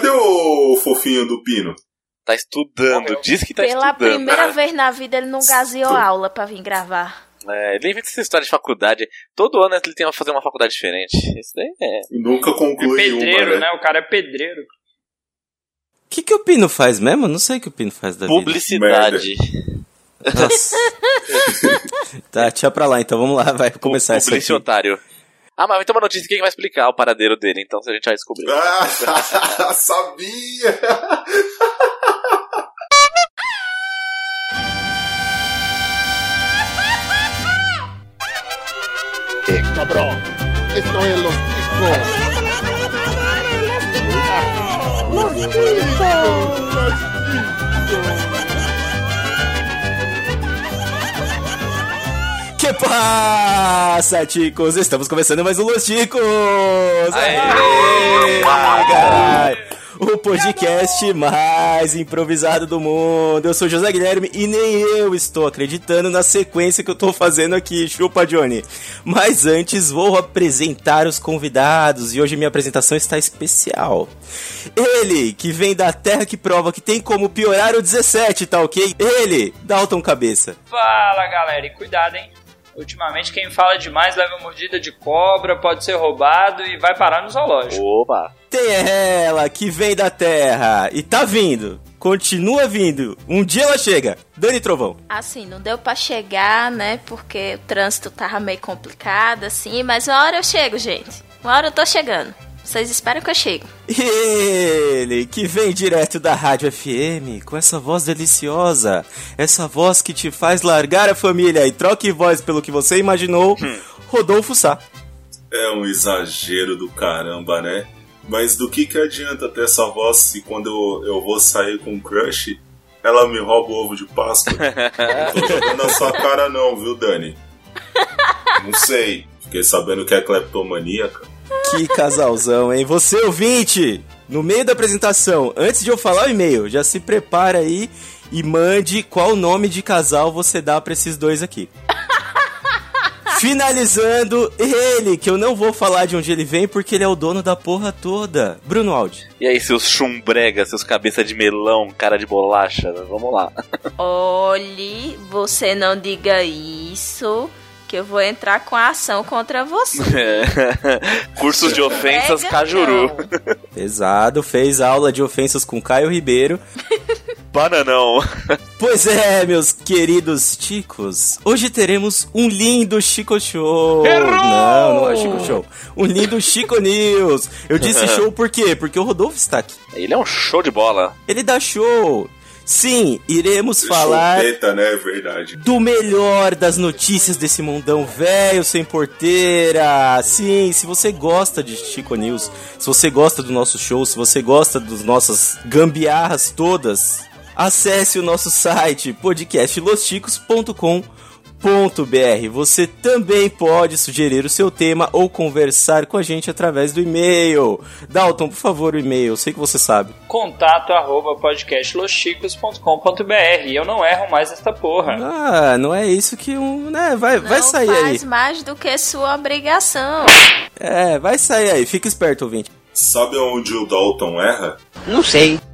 Cadê o fofinho do Pino? Tá estudando, diz que tá Pela estudando. primeira vez na vida ele não gaseou aula pra vir gravar. É, ele inventa essa história de faculdade. Todo ano ele tem que fazer uma faculdade diferente. Isso daí é. Nunca É conclui pedreiro, uma, né? O cara é pedreiro. O que, que o Pino faz mesmo? Não sei o que o Pino faz da vida. Publicidade. Nossa. tá, tchau pra lá, então vamos lá, vai começar isso aqui. Publicitário. Ah, mas então uma notícia quem vai explicar o paradeiro dele, então a gente vai descobrir. Ah, sabia! cabrón. Esto es los chicos. Los chicos. Los chicos. Que passa, chicos? Estamos começando mais um Los Chicos! Aê! Aê, caralho! O podcast mais improvisado do mundo. Eu sou José Guilherme e nem eu estou acreditando na sequência que eu tô fazendo aqui, chupa Johnny. Mas antes vou apresentar os convidados e hoje minha apresentação está especial. Ele, que vem da terra que prova que tem como piorar o 17, tá ok? Ele, Dalton Cabeça. Fala, galera, e cuidado, hein? Ultimamente quem fala demais leva mordida de cobra, pode ser roubado e vai parar no zoológico. Opa! Tem ela que vem da terra e tá vindo. Continua vindo. Um dia ela chega. Dani Trovão. Assim, não deu pra chegar, né? Porque o trânsito tava meio complicado, assim. Mas uma hora eu chego, gente. Uma hora eu tô chegando. Vocês esperam que eu chego. E ele que vem direto da Rádio FM com essa voz deliciosa. Essa voz que te faz largar a família e troque voz pelo que você imaginou. Rodolfo Sá. É um exagero do caramba, né? Mas do que que adianta ter essa voz se quando eu, eu vou sair com um crush, ela me rouba o ovo de Páscoa? não tô jogando na sua cara não, viu, Dani? Não sei. Fiquei sabendo que é cleptomaníaca. Que casalzão, hein? Você ouvinte, no meio da apresentação, antes de eu falar o e-mail, já se prepara aí e mande qual nome de casal você dá pra esses dois aqui. Finalizando, ele, que eu não vou falar de onde ele vem porque ele é o dono da porra toda. Bruno Aldi. E aí, seus chumbregas, seus cabeça de melão, cara de bolacha, vamos lá. Olhe, você não diga isso. Que eu vou entrar com a ação contra você. Cursos de ofensas Pega, Cajuru. não. Pesado, fez aula de ofensas com Caio Ribeiro. Bananão. Pois é, meus queridos chicos, hoje teremos um lindo Chico Show. Não, não é Chico Show. Um lindo Chico News. Eu disse show por quê? Porque o Rodolfo está aqui. Ele é um show de bola. Ele dá show. Sim, iremos falar Chupeta, né? É verdade. do melhor das notícias desse mundão velho sem porteira. Sim, se você gosta de Chico News, se você gosta do nosso show, se você gosta das nossas gambiarras todas, acesse o nosso site podcastlosticos.com.br. Você também pode sugerir o seu tema ou conversar com a gente através do e-mail. Dalton, por favor, o e-mail, eu sei que você sabe. Contato arroba podcastloschicos.com.br eu não erro mais esta porra. Ah, não é isso que um, né, vai, vai não sair aí. faz mais do que sua obrigação. É, vai sair aí, fica esperto, ouvinte. Sabe onde o Dalton erra?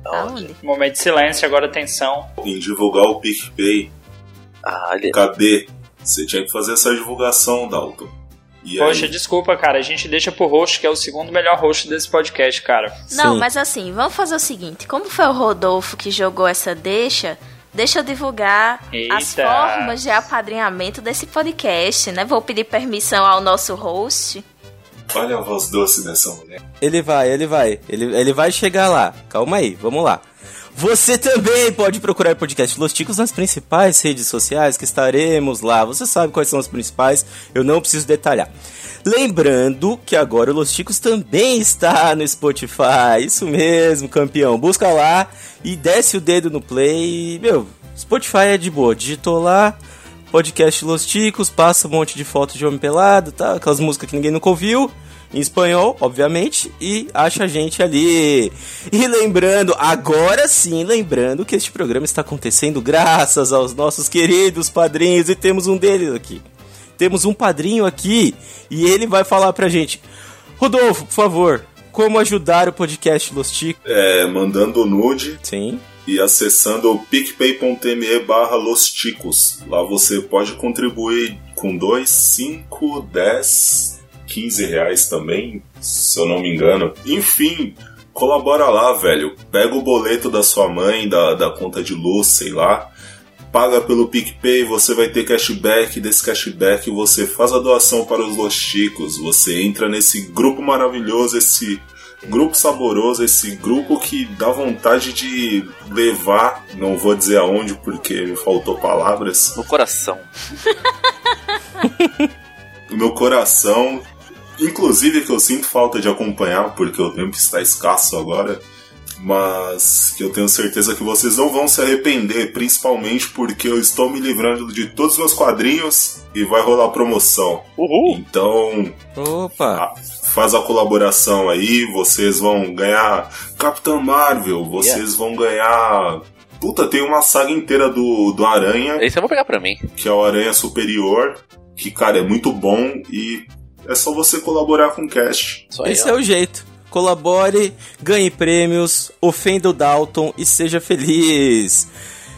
Aonde? Momento de silêncio, agora atenção. Em divulgar o PicPay. Ah, ele... Cadê? Você tinha que fazer essa divulgação, Dalton. E Poxa, aí? desculpa, cara. A gente deixa pro host, que é o segundo melhor host desse podcast, cara. Não, Sim. mas assim, vamos fazer o seguinte: como foi o Rodolfo que jogou essa deixa, deixa eu divulgar as Eita. formas de apadrinhamento desse podcast, né? Vou pedir permissão ao nosso host. Olha a voz doce dessa mulher. Ele vai, ele vai, ele, ele vai chegar lá. Calma aí, vamos lá. Você também pode procurar o podcast Los Ticos nas principais redes sociais que estaremos lá. Você sabe quais são as principais, eu não preciso detalhar. Lembrando que agora o Los Ticos também está no Spotify. Isso mesmo, campeão. Busca lá e desce o dedo no play. Meu, Spotify é de boa. Digitou lá, podcast Los Ticos, passa um monte de foto de homem pelado, tá? Aquelas músicas que ninguém nunca ouviu. Em espanhol, obviamente, e acha a gente ali. E lembrando, agora sim, lembrando que este programa está acontecendo graças aos nossos queridos padrinhos, e temos um deles aqui. Temos um padrinho aqui, e ele vai falar pra gente: Rodolfo, por favor, como ajudar o podcast Los Ticos. É, mandando nude Sim. e acessando picpay.me barra Los Ticos. Lá você pode contribuir com 2, 5, 10, 15 reais também, se eu não me engano. Enfim, colabora lá, velho. Pega o boleto da sua mãe, da, da conta de luz, sei lá. Paga pelo PicPay, você vai ter cashback. Desse cashback você faz a doação para os Los Chicos. Você entra nesse grupo maravilhoso, esse grupo saboroso, esse grupo que dá vontade de levar, não vou dizer aonde porque me faltou palavras, No coração. o meu coração, inclusive que eu sinto falta de acompanhar porque o tempo está escasso agora, mas que eu tenho certeza que vocês não vão se arrepender, principalmente porque eu estou me livrando de todos os meus quadrinhos e vai rolar promoção. Uhul! Então, Opa! Faz a colaboração aí, vocês vão ganhar Capitão Marvel, vocês vão ganhar. Puta, tem uma saga inteira do, do Aranha, Esse eu vou pegar pra mim. que é o Aranha Superior, que, cara, é muito bom e é só você colaborar com o cast. Só aí, Esse ó. é o jeito. Colabore, ganhe prêmios, ofenda o Dalton e seja feliz.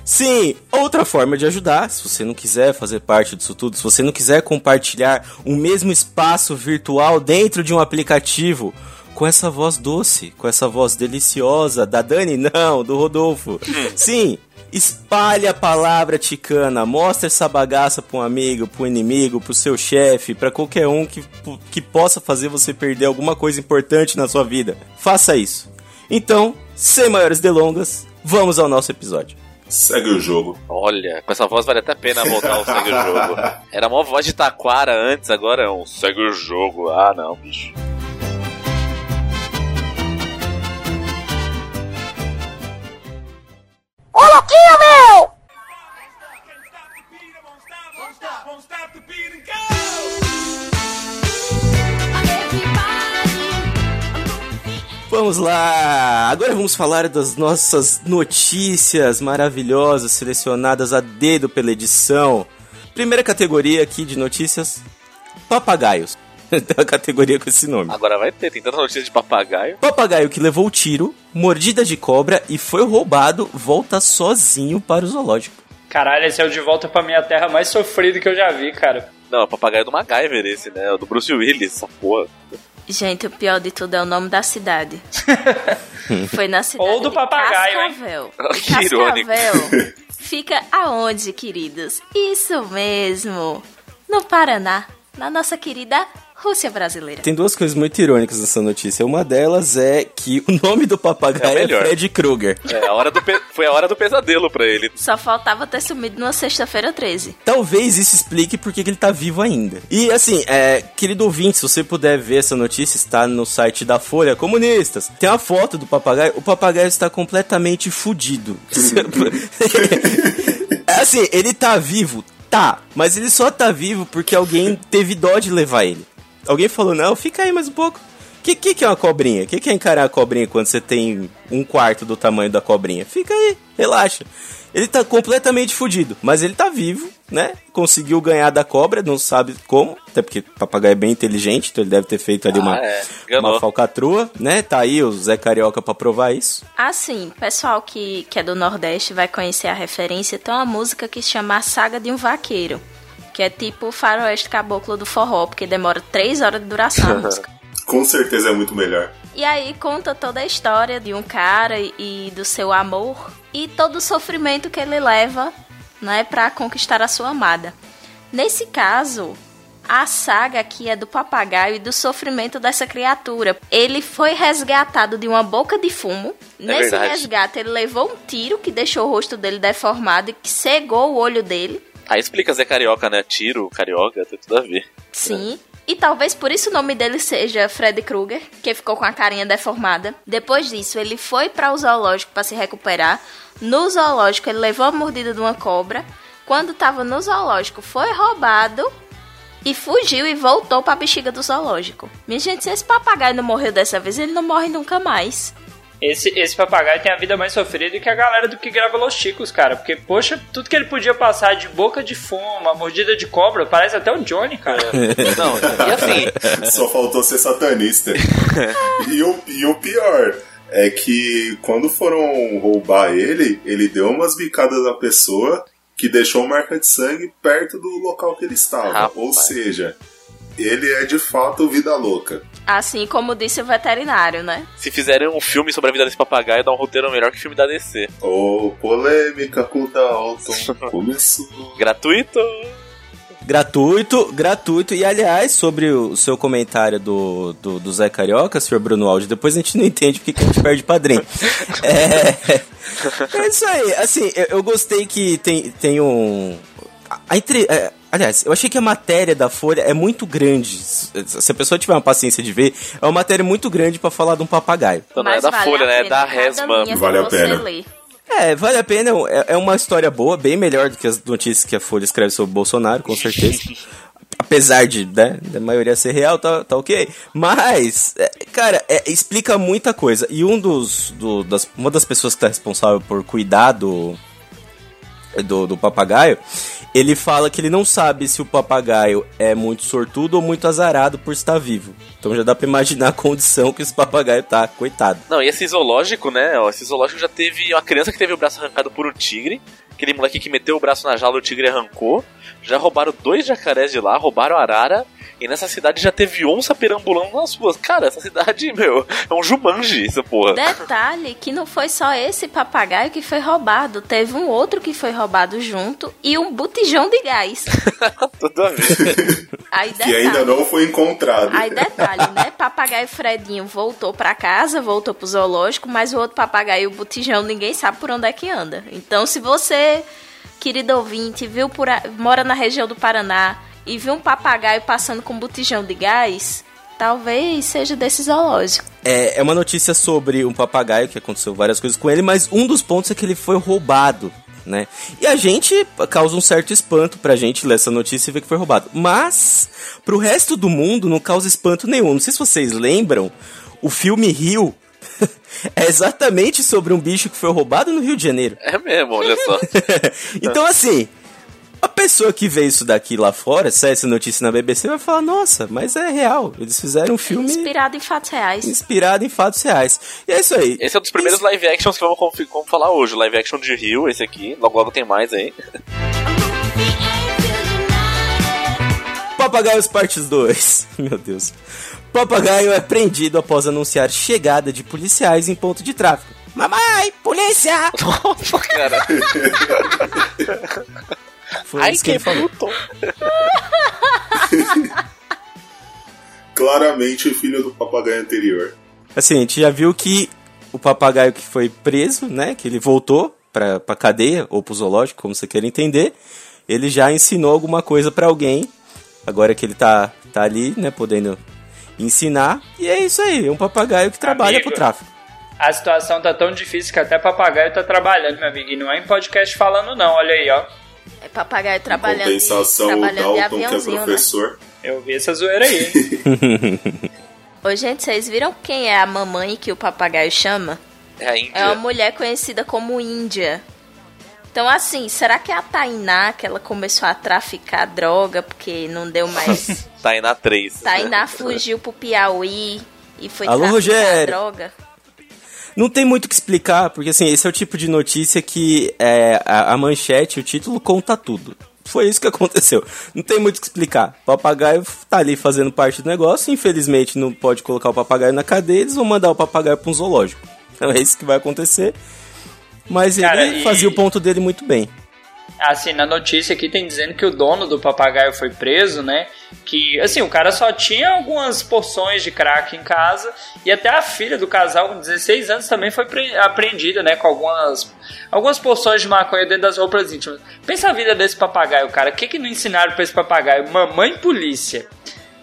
Sim, outra forma de ajudar, se você não quiser fazer parte disso tudo, se você não quiser compartilhar o mesmo espaço virtual dentro de um aplicativo, com essa voz doce, com essa voz deliciosa da Dani, não, do Rodolfo. Sim, espalhe a palavra ticana, mostre essa bagaça pra um amigo, pro inimigo, pro seu chefe, pra qualquer um que, que possa fazer você perder alguma coisa importante na sua vida. Faça isso. Então, sem maiores delongas, vamos ao nosso episódio. Segue o jogo. Olha, com essa voz vale até a pena voltar ao Segue o Jogo. Era uma voz de taquara antes, agora é um Segue o Jogo. Ah, não, bicho. Vamos lá! Agora vamos falar das nossas notícias maravilhosas selecionadas a dedo pela edição. Primeira categoria aqui de notícias: papagaios. Tem uma categoria com esse nome. Agora vai ter, tem tanta notícia de papagaio. Papagaio que levou tiro, mordida de cobra e foi roubado, volta sozinho para o zoológico. Caralho, esse é o de volta pra minha terra mais sofrido que eu já vi, cara. Não, é o papagaio do MacGyver esse, né? O do Bruce Willis, essa porra. Gente, o pior de tudo é o nome da cidade. Foi na cidade Ou do de papagaio? Cascavel. Que irônico. Cascavel fica aonde, queridos? Isso mesmo, no Paraná, na nossa querida Rússia brasileira. Tem duas coisas muito irônicas nessa notícia. Uma delas é que o nome do É papagaio é, melhor. Fred Krueger. É, a hora do pe- foi a hora do pesadelo pra ele. Só faltava ter sumido numa sexta-feira 13. Talvez isso explique por que que ele tá vivo ainda. E assim, é, querido ouvinte, se você puder ver essa notícia, está no site da Folha Comunistas. Tem uma foto do papagaio. O papagaio está completamente fudido. É assim, ele tá vivo, tá, mas ele só tá vivo porque alguém teve dó de levar ele. Alguém falou, não, fica aí mais um pouco. O que, que, que é uma cobrinha? O que, que é encarar a cobrinha quando você tem um quarto do tamanho da cobrinha? Fica aí, relaxa. Ele tá completamente fudido, mas ele tá vivo, né? Conseguiu ganhar da cobra, não sabe como, até porque o papagaio é bem inteligente, então ele deve ter feito ali Ah, uma, é, uma falcatrua, né? Tá aí o Zé Carioca pra provar isso. Assim, pessoal que, que é do Nordeste vai conhecer a referência. Tem uma música que se chama A Saga de um Vaqueiro. Que é tipo o faroeste caboclo do forró, porque demora três horas de duração a música. Com certeza é muito melhor. E aí conta toda a história de um cara e, do seu amor e todo o sofrimento que ele leva, né, para conquistar a sua amada. Nesse caso, a saga aqui é do papagaio e do sofrimento dessa criatura. Ele foi resgatado de uma boca de fumo. Nesse verdade. resgate, ele levou um tiro que deixou o rosto dele deformado e que cegou o olho dele. Aí explica Zé Carioca, né? Tiro, carioca, tem tudo a ver. Sim. E talvez por isso o nome dele seja Freddy Krueger, que ficou com a carinha deformada. Depois disso, ele foi para o zoológico para se recuperar. No zoológico, ele levou a mordida de uma cobra. Quando estava no zoológico, foi roubado e fugiu e voltou para a bexiga do zoológico. Minha gente, se esse papagaio não morreu dessa vez, ele não morre nunca mais. Esse, esse papagaio tem a vida mais sofrida que a galera do que grava Los Chicos, cara. Porque, poxa, tudo que ele podia passar de boca de fumo, uma mordida de cobra, parece até o Johnny, cara. Não, e assim, Só faltou ser satanista. e, o, e o pior é que quando foram roubar ele, ele deu umas bicadas na pessoa que deixou marca de sangue perto do local que ele estava. Rapaz. Ou seja, ele é de fato vida louca. Assim como disse o veterinário, né? se fizerem um filme sobre a vida desse papagaio, dá um roteiro melhor que o filme da DC. Ô, polêmica com o Dalton. Começou. Gratuito! Gratuito, gratuito. E aliás, sobre o seu comentário do, do, do Zé Carioca, senhor Bruno Aldi, depois a gente não entende porque que a gente perde padrinho. É, é isso aí. Assim, eu, eu gostei que tem, tem um. A, a entre, é, aliás, eu achei que a matéria da Folha é muito grande. Se a pessoa tiver uma paciência de ver, é uma matéria muito grande pra falar de um papagaio. Então não é da vale Folha, a né? É da Resma. que Vale a pena. É, vale a pena. É, é uma história boa, bem melhor do que as notícias que a Folha escreve sobre o Bolsonaro, com certeza. Apesar de, né, da maioria ser real, tá, tá ok. Mas, é, cara, é, explica muita coisa. E um dos, do- das, uma das pessoas que tá responsável por cuidar do, do, do papagaio, ele fala que ele não sabe se o papagaio é muito sortudo ou muito azarado por estar vivo. Então já dá pra imaginar a condição que esse papagaio tá, coitado. Não, e esse zoológico, né? Esse zoológico já teve uma criança que teve o braço arrancado por um tigre. Aquele moleque que meteu o braço na jaula, o tigre arrancou. Já roubaram dois jacarés de lá, roubaram a arara. E nessa cidade já teve onça perambulando nas ruas. Cara, essa cidade, meu, é um Jumanji, essa porra. Detalhe que não foi só esse papagaio que foi roubado, teve um outro que foi roubado junto e um botijão de gás. Tudo a ver. Aí Que ainda não foi encontrado. aí detalhe, né? Papagaio Fredinho voltou pra casa, voltou pro zoológico, mas o outro papagaio, o botijão, ninguém sabe por onde é que anda. Então, se você, querido ouvinte, viu por a- mora na região do Paraná e viu um papagaio passando com um botijão de gás, talvez seja desse zoológico. É, é uma notícia sobre um papagaio que aconteceu várias coisas com ele, mas um dos pontos é que ele foi roubado, né? E a gente causa um certo espanto pra gente ler essa notícia e ver que foi roubado. Mas, pro resto do mundo, não causa espanto nenhum. Não sei se vocês lembram, o filme Rio é exatamente sobre um bicho que foi roubado no Rio de Janeiro. É mesmo, olha só. então, assim, a pessoa que vê isso daqui lá fora, sai essa notícia na BBC, vai falar: nossa, mas é real. Eles fizeram um filme Inspirado em fatos reais. inspirado em fatos reais. E é isso aí. Esse é um dos primeiros live actions que vamos, vamos falar hoje. Live action de Rio, esse aqui. Logo, logo tem mais aí. Papagaios Partes 2. Meu Deus. Papagaio é prendido após anunciar chegada de policiais em ponto de tráfico. Mamãe, polícia! Nossa, cara. Foi Ai, isso que que ele falou. Claramente o filho do papagaio anterior. Assim, a gente já viu que o papagaio que foi preso, né? Que ele voltou pra, pra cadeia ou pro zoológico, como você queira entender. Ele já ensinou alguma coisa pra alguém. Agora que ele tá, tá ali, né? Podendo ensinar. E é isso aí. É um papagaio que trabalha Amigo. pro tráfico. A situação tá tão difícil que até papagaio tá trabalhando, meu amigo. E não é em podcast falando, não. Olha aí, ó. É papagaio Em trabalhando, compensação, o trabalhando de Dalton, que é aviãozinho, né? professor. Eu vi essa zoeira aí. hein? Ô, gente, vocês viram quem é a mamãe que o papagaio chama? É a Índia. É uma mulher conhecida como Índia. Então, assim, será que é a Tainá que ela começou a traficar droga porque não deu mais... Aí na 3. Tainá fugiu pro Piauí e foi Alô, traficar Rogério. droga? Não tem muito o que explicar, porque assim, esse é o tipo de notícia que é, a, a manchete, o título conta tudo. Foi isso que aconteceu. Não tem muito o que explicar. O papagaio tá ali fazendo parte do negócio, infelizmente não pode colocar o papagaio na cadeia, eles vão mandar o papagaio pra um zoológico. Então é isso que vai acontecer. Mas Cara, ele e- fazia o ponto dele muito bem. Assim, na notícia aqui tem dizendo que o dono do papagaio foi preso, né? Que, assim, o cara só tinha algumas porções de crack em casa e até a filha do casal com 16 anos também foi pre- apreendida, né? Com algumas, algumas porções de maconha dentro das roupas íntimas. Pensa a vida desse papagaio, cara. O que que não ensinaram pra esse papagaio? Mamãe polícia.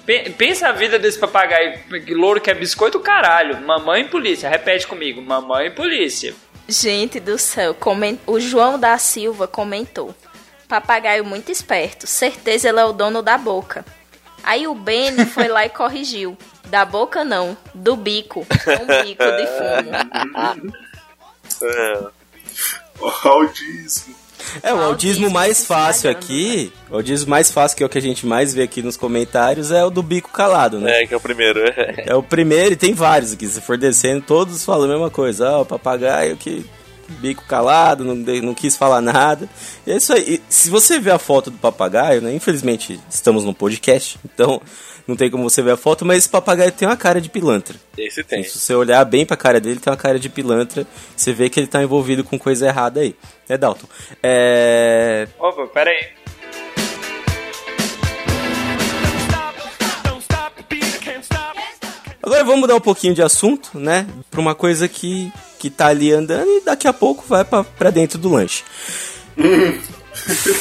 Pe- Pensa a vida desse papagaio louro que é biscoito, caralho. Mamãe polícia. Repete comigo. Mamãe polícia. Gente do céu, o João da Silva comentou. Papagaio muito esperto, certeza ele é o dono da boca. Aí o Benny foi lá e corrigiu. Da boca não, do bico. Um bico de fumo. É. O autismo. É, o autismo mais se fácil aqui, o autismo mais fácil, que é o que a gente mais vê aqui nos comentários, é o do bico calado, né? É, que é o primeiro. É o primeiro e tem vários aqui. Se for descendo, todos falam a mesma coisa. Ah, o papagaio que bico calado, não, não quis falar nada. E é isso aí. E se você ver a foto do papagaio, né? Infelizmente estamos no podcast, então não tem como você ver a foto, mas esse papagaio tem uma cara de pilantra. Esse tem. Se você olhar bem pra cara dele, tem uma cara de pilantra. Você vê que ele tá envolvido com coisa errada aí. É, Dalton? É. Opa, pera aí. Agora vamos mudar um pouquinho de assunto, né? Pra uma coisa que, que tá ali andando e daqui a pouco vai pra, pra dentro do lanche.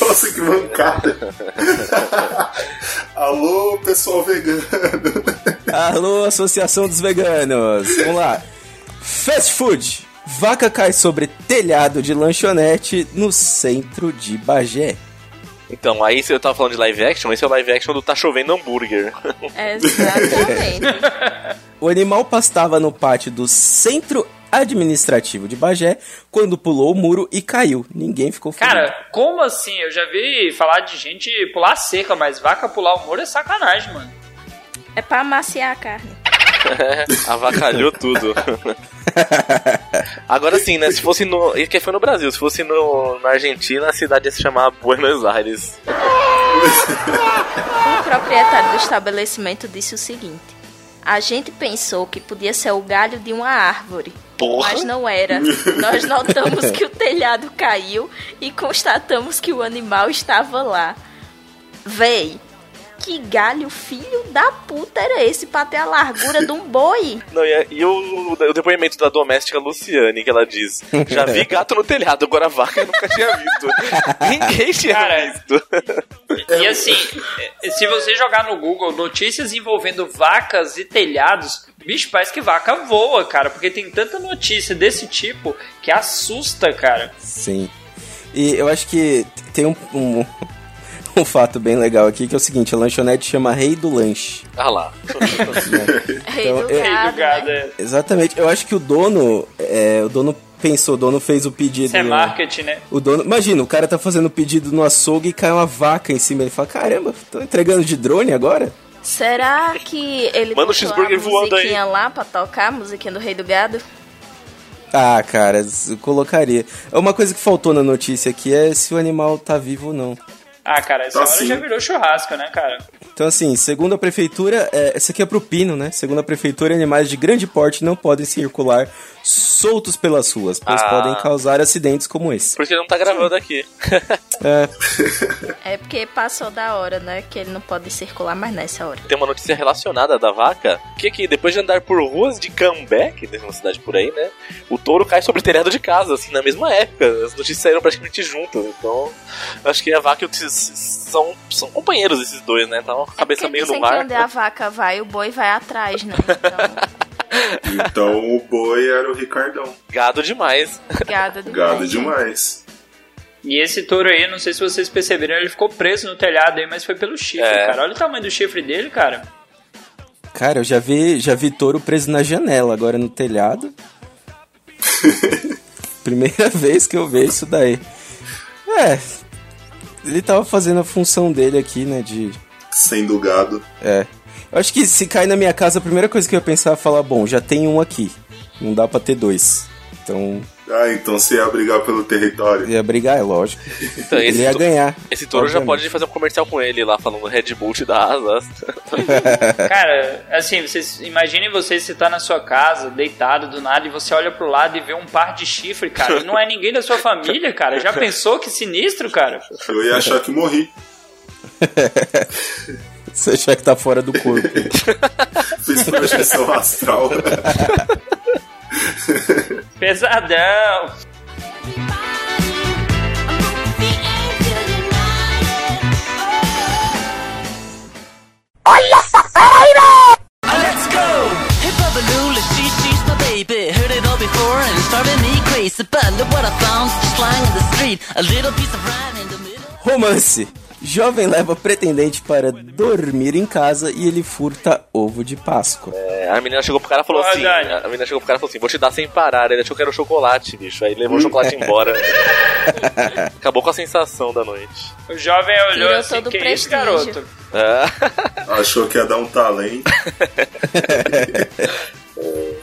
Nossa, que mancada. Alô, pessoal vegano. Alô, Associação dos Veganos. Vamos lá. Fast food. Vaca cai sobre telhado de lanchonete no centro de Bagé. Então, aí eu tava falando de live action, esse é o live action do Tá Chovendo Hambúrguer. Exatamente. O animal pastava no pátio do centro administrativo de Bagé quando pulou o muro e caiu. Ninguém ficou ferido. Cara, como assim? Eu já vi falar de gente pular cerca, mas vaca pular o muro é sacanagem, mano. É pra amaciar a carne. Avacalhou tudo. Agora sim, né? Se fosse no. Isso que foi no Brasil, se fosse no, na Argentina, a cidade ia se chamar Buenos Aires. O proprietário do estabelecimento disse o seguinte: A gente pensou que podia ser o galho de uma árvore. Porra! Mas não era. Nós notamos que o telhado caiu e constatamos que o animal estava lá. Véi, que galho filho da puta era esse pra ter a largura de um boi? Não, e, e o, o depoimento da doméstica Luciane, que ela diz: Já vi gato no telhado, agora vaca eu nunca tinha visto. Ninguém tinha Cara, visto. E assim, eh, se você jogar no Google notícias envolvendo vacas e telhados, bicho, parece que vaca voa, cara, porque tem tanta notícia desse tipo que assusta, cara. Sim. E eu acho que tem um, um, um fato bem legal aqui, que é o seguinte, a lanchonete chama Rei do Lanche. Ah lá. Rei Então, do eu- Rei gado, do gado, né? é. Exatamente. Eu acho que o dono, é, o dono pensou, o dono fez o pedido. Isso é marketing, né? O dono, imagina, o cara tá fazendo o pedido no açougue e cai uma vaca em cima. Ele fala: Caramba, tô entregando de drone agora? Será que ele Manda o botou cheeseburger a voando aí. lá pra tocar, a musiquinha do Rei do Gado? Ah, cara, colocaria. Uma coisa que faltou na notícia aqui é se o animal tá vivo ou não. Ah, cara, essa Tá hora já virou churrasco, né, cara? Então, assim, segundo a prefeitura, é, essa aqui é pro Pino, né? Segundo a prefeitura, animais de grande porte não podem circular soltos pelas ruas, pois Ah. podem causar acidentes como esse. Porque não tá gravando aqui. É, É porque passou da hora, né? Que ele não pode circular mais nessa hora. Tem uma notícia relacionada da vaca, que aqui, depois de andar por ruas de Cambé, que tem uma cidade por aí, né? O touro cai sobre o telhado de casa, assim, na mesma época. As notícias saíram praticamente juntas. Então, acho que a vaca e o são, são companheiros esses dois, né? Tá com a cabeça Porque meio no que mar. onde a vaca vai, o boi vai atrás, né? Então, Então o boi era o Ricardão. Gado demais. gado demais. Gado demais. E esse touro aí, não sei se vocês perceberam, ele ficou preso no telhado aí, mas foi pelo chifre, É. cara. Olha o tamanho do chifre dele, cara. cara, eu já vi, já vi touro preso na janela, agora no telhado. Primeira vez que eu vejo isso daí. É, ele tava fazendo a função dele aqui, né, de... Sendo gado. É. Eu acho que se cair na minha casa, a primeira coisa que eu ia pensar é falar, bom, já tem um aqui. Não dá pra ter dois. Então, Ah, então você ia brigar pelo território. ia brigar, é lógico. Então, Ele ia ganhar. esse touro já pode fazer um comercial com ele lá, falando Red Bull te dá asas. Cara, assim, vocês imaginem você se tá na sua casa, deitado do nada, e você olha pro lado e vê um par de chifre, cara. E não é ninguém da sua família, cara. Já pensou que sinistro, cara? Eu ia achar que morri. Você achar que tá fora do corpo. Fiz projeção astral. Pesadão. Let's go! Hey, Babaloo, she, she's my baby. Heard it all before and it's driving me crazy. But look what I found, just lying in the street. A little piece of rhyme in the middle. Romance. Jovem leva pretendente para dormir em casa e ele furta ovo de Páscoa. É, a menina chegou pro cara e falou assim: a menina chegou pro cara e falou assim: vou te dar sem parar. Ele achou que era o chocolate, bicho. Aí levou o chocolate embora. Acabou com a sensação da noite. O jovem olhou Tirou assim, todo o que isso, prestígio." garoto? Ah, Achou que ia dar um talento.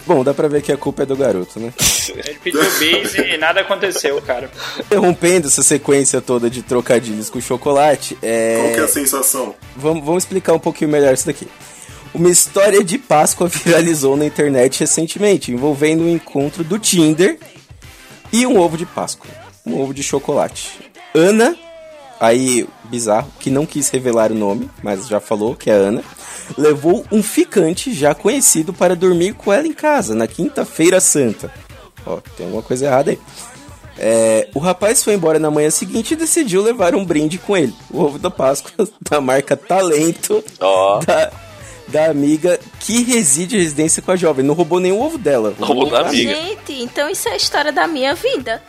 Bom, dá pra ver que a culpa é do garoto, né? Ele pediu bis e nada aconteceu, cara. Interrompendo essa sequência toda de trocadilhos com chocolate, é... Qual que é a sensação? Vamos, vamos explicar um pouquinho melhor isso daqui. Uma história de Páscoa viralizou na internet recentemente, envolvendo o encontro do Tinder e um ovo de Páscoa. Um ovo de chocolate. Ana, aí, bizarro, que não quis revelar o nome, mas já falou que é Ana, levou um ficante já conhecido para dormir com ela em casa, na quinta-feira santa. Ó, tem alguma coisa errada aí. É, o rapaz foi embora na manhã seguinte e decidiu levar um brinde com ele. O ovo da Páscoa da marca Talento ó. da, da amiga que reside em residência com a jovem. Não roubou nenhum ovo dela. Roubou da amiga. Gente, então isso é a história da minha vida.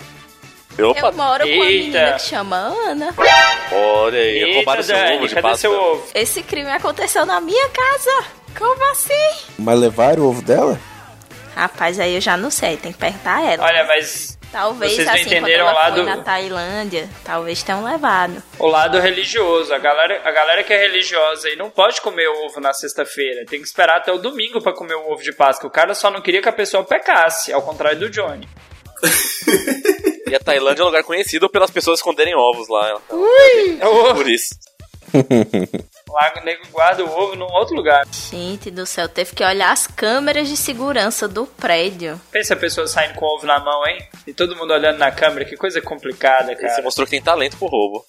Opa, Eu moro com uma Eita. menina que chama Ana. olha aí, Eita, roubaram seu ovo de cadê Páscoa. seu ovo? Esse crime aconteceu na minha casa. Como assim? Mas levaram o ovo dela? Rapaz, aí eu já não sei, tem que perguntar a ela. Olha, mas talvez vocês não assim, quando entenderam ela lá foi do- na Tailândia, talvez tenham levado. o lado religioso, a galera, a galera que é religiosa e não pode comer ovo na sexta-feira, tem que esperar até o domingo pra comer o ovo de Páscoa. O cara só não queria que a pessoa pecasse, ao contrário do Johnny. E a Tailândia é um lugar conhecido pelas pessoas esconderem ovos lá. O Por isso. Lá o nego guarda o ovo num outro lugar. Gente do céu, teve que olhar as câmeras de segurança do prédio. Pensa a pessoa saindo com o ovo na mão, hein? E todo mundo olhando na câmera, que coisa complicada, Você cara. mostrou que tem talento pro roubo.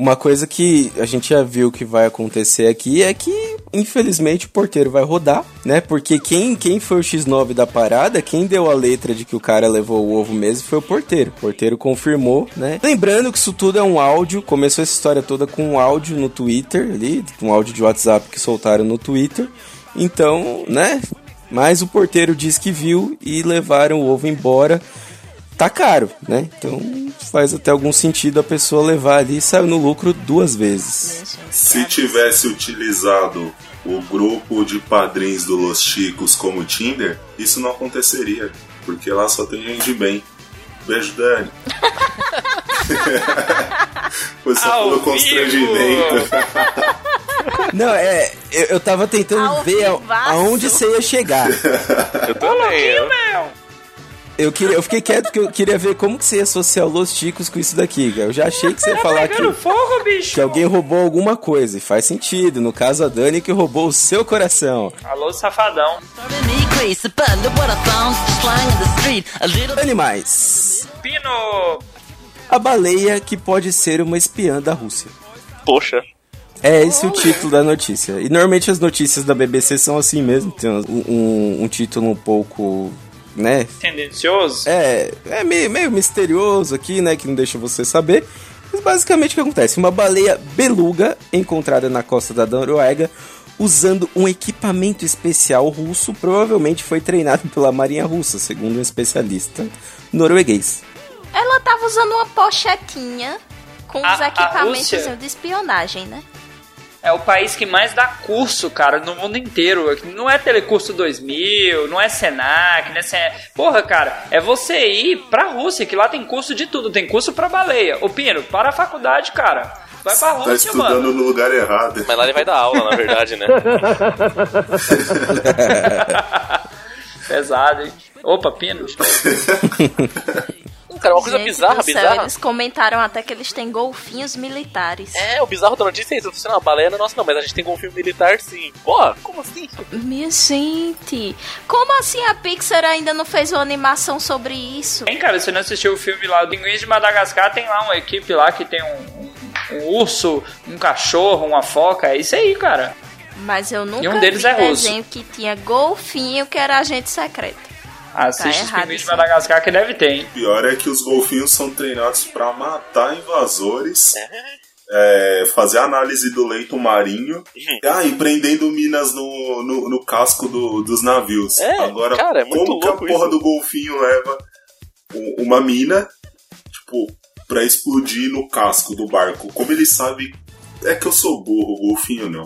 Uma coisa que a gente já viu que vai acontecer aqui é que, infelizmente, o porteiro vai rodar, né? Porque quem, quem foi o X9 da parada, quem deu a letra de que o cara levou o ovo mesmo foi o porteiro. O porteiro confirmou, né? Lembrando que isso tudo é um áudio, começou essa história toda com um áudio no Twitter ali, um áudio de WhatsApp que soltaram no Twitter. Então, né? Mas o porteiro disse que viu e levaram o ovo embora tá caro, né? Então faz até algum sentido a pessoa levar ali e saiu no lucro duas vezes. Se tivesse utilizado o grupo de padrinhos do Los Chicos como Tinder, isso não aconteceria. Porque lá só tem gente de bem. Beijo, Dani. Foi só Ao pelo constrangimento. Não, é, eu, eu tava tentando Ao ver vivaço. aonde você ia chegar. Eu também. eu- Eu, queria, eu fiquei quieto porque eu queria ver como que você ia associar o Los Ticos com isso daqui, cara. Eu já achei que você ia falar que, fogo, bicho! que alguém roubou alguma coisa. E faz sentido. No caso, a Dani que roubou o seu coração. Alô, safadão. Animais. Pino! A baleia que pode ser uma espiã da Rússia. Poxa. É esse o título da notícia. E normalmente as notícias da BBC são assim mesmo. Tem um, um- um título um pouco, né? Tendencioso? É, é meio, meio misterioso aqui, né? Que não deixa você saber. Mas basicamente o que acontece? Uma baleia beluga encontrada na costa da Noruega usando um equipamento especial russo, provavelmente foi treinado pela Marinha Russa, segundo um especialista norueguês. Ela tava usando uma pochetinha com A- os equipamentos de espionagem, né? É o país que mais dá curso, cara, no mundo inteiro. Não é Telecurso 2000, não é Senac, não é Sen... Porra, cara, é você ir pra Rússia, que lá tem curso de tudo. Tem curso pra baleia. Ô, Pino, para a faculdade, cara. Vai pra Tá Rússia, estudando mano. no lugar errado. Mas lá ele vai dar aula, na verdade, né? Pesado, hein? Opa, Pino. Cara, uma coisa Gente bizarra, do céu, bizarra. Eles comentaram até que eles têm golfinhos militares. É, o bizarro da notícia é isso. Você não, a baleia não é nossa, não, mas a gente tem golfinho militar sim. Pô, como assim? Minha gente, como assim a Pixar ainda não fez uma animação sobre isso? Hein, cara, você não assistiu o filme lá do Pinguins de Madagascar? Tem lá uma equipe lá que tem um, um- um urso, um cachorro, uma foca. É isso aí, cara. Mas eu nunca E um deles vi é russo. desenho que tinha golfinho que era agente secreto. Assiste os errado Pinguins de. Madagascar que deve ter, hein? pior é que os golfinhos são treinados pra matar invasores, é, fazer análise do leito marinho ah, e prendendo minas no, no, no casco do- dos navios. É, Agora, cara, é muito como que a porra isso. do golfinho leva uma mina, tipo, pra explodir no casco do barco? Como ele sabe É que eu sou burro, golfinho não.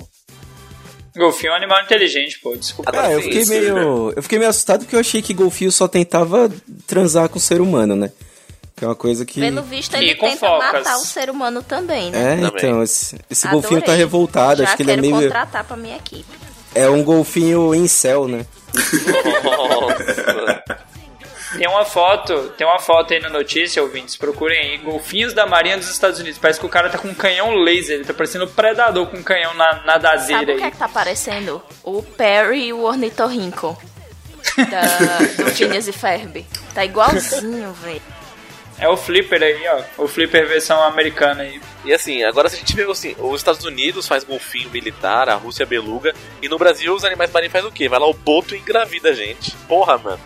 Golfinho é um animal inteligente, pô. Desculpa. Ah, eu fiquei meio. Eu fiquei meio assustado porque eu achei que golfinho só tentava transar com o ser humano, né? Que é uma coisa que. Pelo visto, ele tenta focas. matar o ser humano também, né? É, Também. então, esse, esse golfinho tá revoltado, Já acho que ele é quero meio. contratar pra minha equipe. É um golfinho incel, né? Nossa. Tem uma foto, tem uma foto aí na notícia, ouvintes, procurem aí, golfinhos da Marinha dos Estados Unidos. Parece que o cara tá com um canhão laser, ele tá parecendo um predador com um canhão na, na Sabe dazeira o que é aí. que tá parecendo? O Perry e o Ornitorrinco. Da, do Phineas e Ferb. Tá igualzinho, velho. É o Flipper aí, ó. O Flipper versão americana aí. E assim, agora se a gente vê assim, os Estados Unidos faz golfinho militar, a Rússia beluga, e no Brasil os animais marinhos faz o quê? Vai lá o boto e engravida a gente. Porra, mano.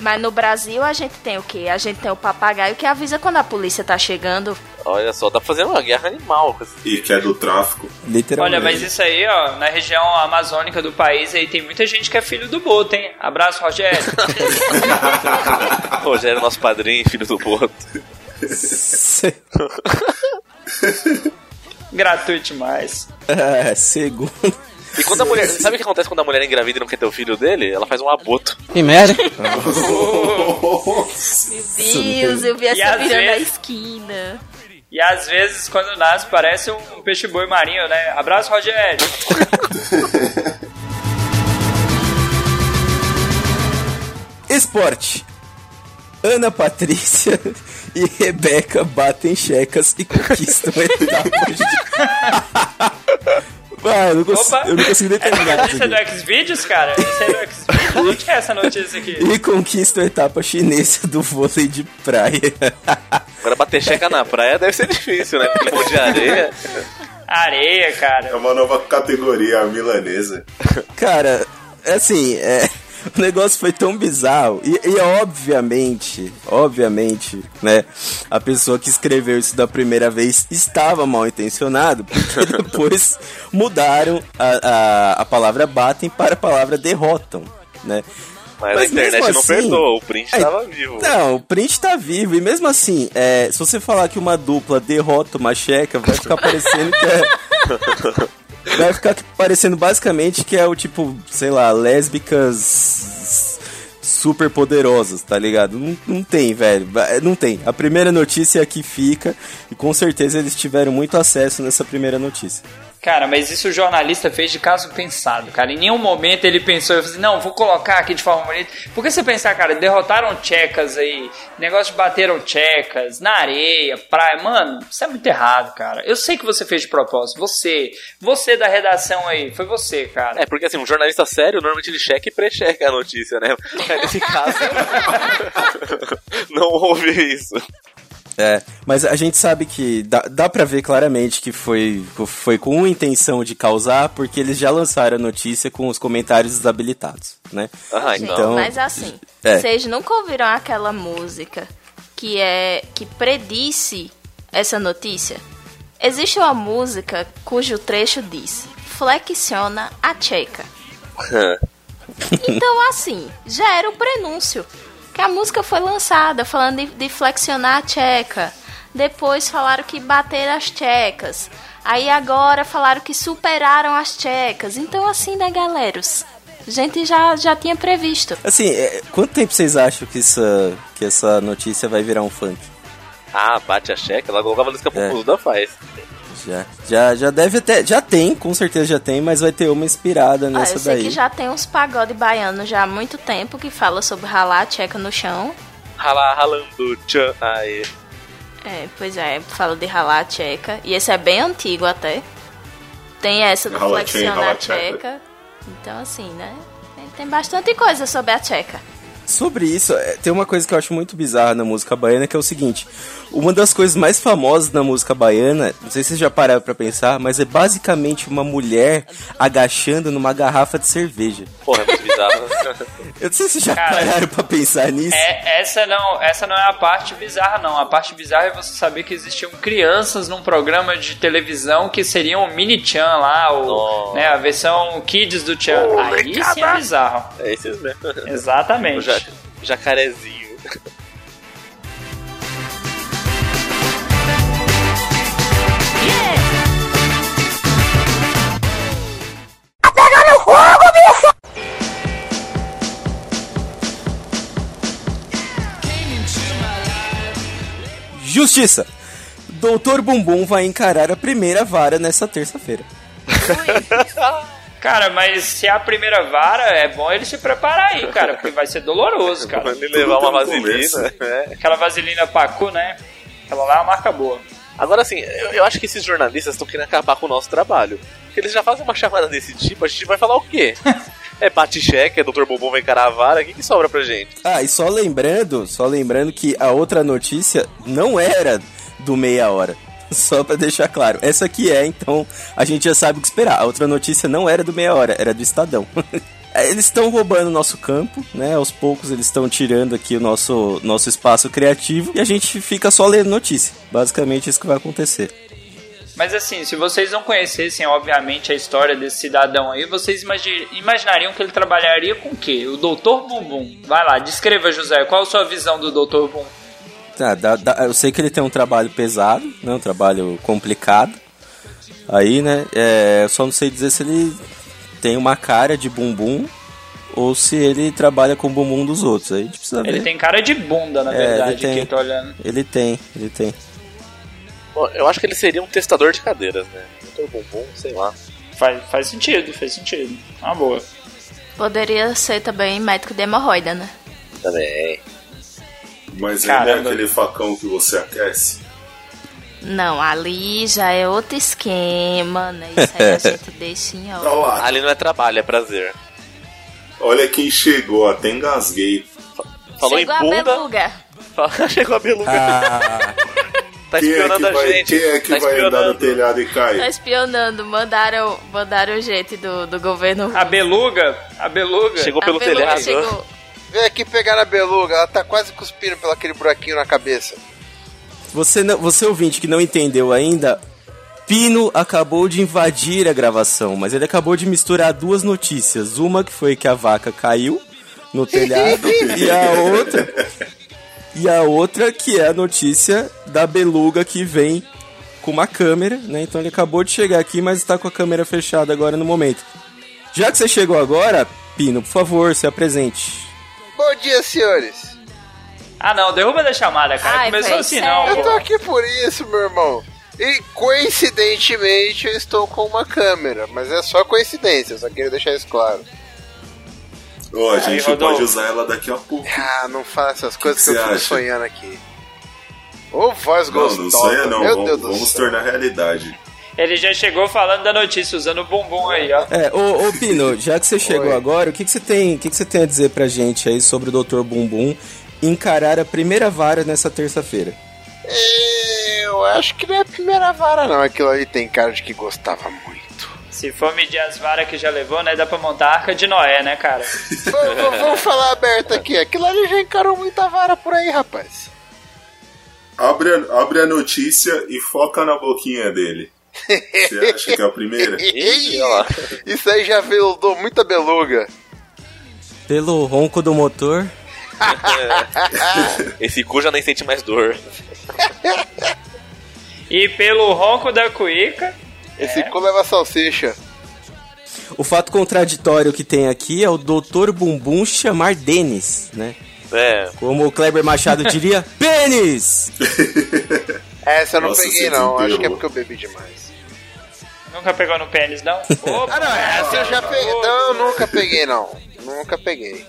Mas no Brasil a gente tem o quê? A gente tem o papagaio que avisa quando a polícia tá chegando. Olha só, tá fazendo uma guerra animal. E que é do tráfico. Literalmente. Olha, mas isso aí, ó, na região amazônica do país aí tem muita gente que é filho do boto, hein? Abraço, Rogério. Rogério, nosso padrinho, filho do boto. Gratuito demais. é, segundo. E quando a mulher. Sabe o que acontece quando a mulher é engravida e não quer ter o filho dele? Ela faz um aborto. Que merda. Meu Deus, eu vi essa virando a vezes- esquina. E às vezes, quando nasce, parece um peixe-boi marinho, né? Abraço, Rogério. Esporte. Ana Patrícia e Rebeca batem checas e conquistam etapas de... Ah, eu, não cons... Opa. eu não consigo nem Essa terminar isso notícia aqui. do Xvideos, cara? Isso é do Xvideos? Onde que é essa notícia aqui? E conquistam a etapa chinesa do vôlei de praia. Agora bater checa na praia deve ser difícil, né? Porque pão de areia. Areia, É cara. uma nova categoria, a milanesa. Cara, assim, é, o negócio foi tão bizarro. E, e obviamente, obviamente, né? A pessoa que escreveu isso da primeira vez estava mal intencionado, porque depois mudaram a, a, a palavra batem para a palavra derrotam, né? Mas, Mas a internet mesmo não assim- perdoa, o print Aí, tava vivo. Não, o print tá vivo. E mesmo assim, é, se você falar que uma dupla derrota uma checa, vai ficar parecendo que é. Vai ficar parecendo basicamente que é o tipo, sei lá, lésbicas super poderosas, tá ligado? Não, não tem, velho. Não tem. A primeira notícia aqui fica. E com certeza eles tiveram muito acesso nessa primeira notícia. Cara, mas isso o jornalista fez de caso pensado, cara. Em nenhum momento ele pensou, eu falei, assim, não, vou colocar aqui de forma bonita. Porque você pensar, cara, derrotaram tchecas aí, negócio de bateram tchecas, na areia, praia, mano, isso é muito errado, cara. Eu sei que você fez de propósito, você, você da redação aí, foi você, cara. É, porque assim, um jornalista sério, normalmente ele checa e pré-checa a notícia, né? Nesse caso, não houve isso. É, mas a gente sabe que dá, dá pra ver claramente que foi, foi com intenção de causar, porque eles já lançaram a notícia com os comentários desabilitados, né? Ah, Gente, então. Então- mas assim, É. vocês nunca ouviram aquela música que é que predisse essa notícia? Existe uma música cujo trecho diz: flexiona a tcheca. Então, assim, já era o prenúncio. Que a música foi lançada falando de, de flexionar a tcheca. Depois falaram que bateram as tchecas. Aí agora falaram que superaram as tchecas. Então, assim, né, galeros? A gente já, já tinha previsto. Assim, é, quanto tempo vocês acham que essa, que essa notícia vai virar um funk? Ah, bate a checa, ela colocava no escapuda faz. Já, já, já deve até, já tem, com certeza já tem, mas vai ter uma inspirada Ah, nessa eu sei daí. que já tem uns pagode baiano já há muito tempo que fala sobre ralar a tcheca no chão. Ralar, ralando, tchan, aí. É, pois é, fala de ralar a tcheca. E esse é bem antigo até. Tem essa do flexionar tcheca. tcheca. Então, assim, né? Tem- Tem bastante coisa sobre a tcheca. Sobre isso, é, tem uma coisa que eu acho muito bizarra na música baiana, que é o seguinte: uma das coisas mais famosas na música baiana, não sei se vocês já pararam pra pensar, mas é basicamente uma mulher agachando numa garrafa de cerveja. Porra, é muito bizarro. Eu não sei se vocês já Cara, pararam pra pensar nisso. É, essa, não, essa não é a parte bizarra, não. A parte bizarra é você saber que existiam crianças num programa de televisão que seriam o Mini Chan lá, o, né, a versão Kids do Chan. Aí sim é bizarro. É esses mesmo. Exatamente jaca, jacarezinho. Justiça. Doutor Bumbum vai encarar a primeira vara nessa terça-feira. Cara, mas se é a primeira vara, é bom ele se preparar aí, cara, porque vai ser doloroso, cara. Ele levar uma um vaselina. é. Aquela vaselina Pacu, né? Aquela lá é uma marca boa. Agora, assim, eu, eu acho que esses jornalistas estão querendo acabar com o nosso trabalho. Porque eles já fazem uma chamada desse tipo, a gente vai falar o quê? é bate-cheque, é Dr. Bombom vai encarar a vara, o que, que sobra pra gente? Ah, e só lembrando, só lembrando que a outra notícia não era do meia hora. Só pra deixar claro. Essa aqui é, então a gente já sabe o que esperar. A outra notícia não era do meia hora, era do Estadão. Eles estão roubando o nosso campo, né? Aos poucos eles estão tirando aqui o nosso, nosso espaço criativo e a gente fica só lendo notícia. Basicamente isso que vai acontecer. Mas assim, se vocês não conhecessem, obviamente, a história desse cidadão aí, vocês imagi- imaginariam que ele trabalharia com o quê? O Doutor Bumbum. Vai lá, descreva, José, qual a sua visão do Doutor Bumbum? Tá, dá- dá- eu sei que ele tem um trabalho pesado, né? Um trabalho complicado. Aí, né? É, eu só não sei dizer se ele tem uma cara de bumbum ou se ele trabalha com o bumbum dos outros. Aí a gente precisa ver. Ele tem cara de bunda, na É, ele verdade, tem. que eu tô olhando. Ele tem, ele tem. Bom, eu acho que ele seria um testador de cadeiras, né? Dr. Bombom, sei lá. Faz, faz sentido, faz sentido. Uma boa. Poderia ser também médico de hemorroida, né? Também. Mas ele é Caramba. aquele facão que você aquece. Não, ali já é outro esquema, né? Isso aí a gente deixa em ordem. lá. Ali não é trabalho, é prazer. Olha quem chegou, até engasguei. Falou Chegou em a bunda. beluga. Chegou a beluga. Ah, tá Quem é que espionando a vai, gente. quem é que tá vai andar no telhado e Tá cair? espionando, mandaram, mandaram gente do, do governo. A beluga, a beluga. Chegou A pelo beluga telhado. chegou. Vem aqui pegar a beluga, ela tá quase cuspindo pelo aquele buraquinho na cabeça. você, não, você ouvinte que não entendeu ainda, Pino acabou de invadir a gravação, mas ele acabou de misturar duas notícias. Uma que foi que a vaca caiu no telhado e a outra e a outra que é a notícia da beluga que vem com uma câmera, né? Então ele acabou de chegar aqui, mas está com a câmera fechada agora no momento. Já que você chegou agora, Pino, por favor, se apresente. Bom dia, senhores. Ah, não, derruba da chamada, cara. Ai, Começou assim, sério? não. Eu tô aqui por isso, meu irmão. E coincidentemente eu estou com uma câmera, mas é só coincidência, eu só queria deixar isso claro. Ó, a gente Rodolfo. pode usar ela daqui a pouco. Ah, não fala essas coisas que, que eu você fico acha? sonhando aqui. Ô, voz Não, gostosa. não sonha não. Meu vamos Deus do vamos céu. tornar realidade. Ele já chegou falando da notícia, usando o bumbum aí, ó. É, ô, ô Pino, já que você chegou Oi. agora, o que, que você tem, o que, que você tem a dizer pra gente aí sobre o Dr. Bumbum encarar a primeira vara nessa terça-feira? Eu acho que não é a primeira vara, não. Aquilo ali tem cara de que gostava muito. Se for medir as varas que já levou, né, dá pra montar a arca de Noé, né, cara? Vamos falar aberto aqui. Aquilo ali já encarou muita vara por aí, rapaz. Abre a, abre a notícia e foca na boquinha dele. Você acha que é a primeira? Ih, ó lá. Isso aí já veludou muita beluga. Pelo ronco do motor, Esse cu já nem sente mais dor. E pelo ronco da cuíca, Esse cu leva salsicha. o fato contraditório que tem aqui é o Dr. Bumbum chamar Denis, né? É. Como o Kleber Machado diria, pênis! Essa eu não Nossa, peguei, não. Acho que é porque eu bebi demais. Nunca pegou no pênis, não? Opa, Ah, não, essa eu já peguei. Não, eu nunca peguei, não. Nunca peguei.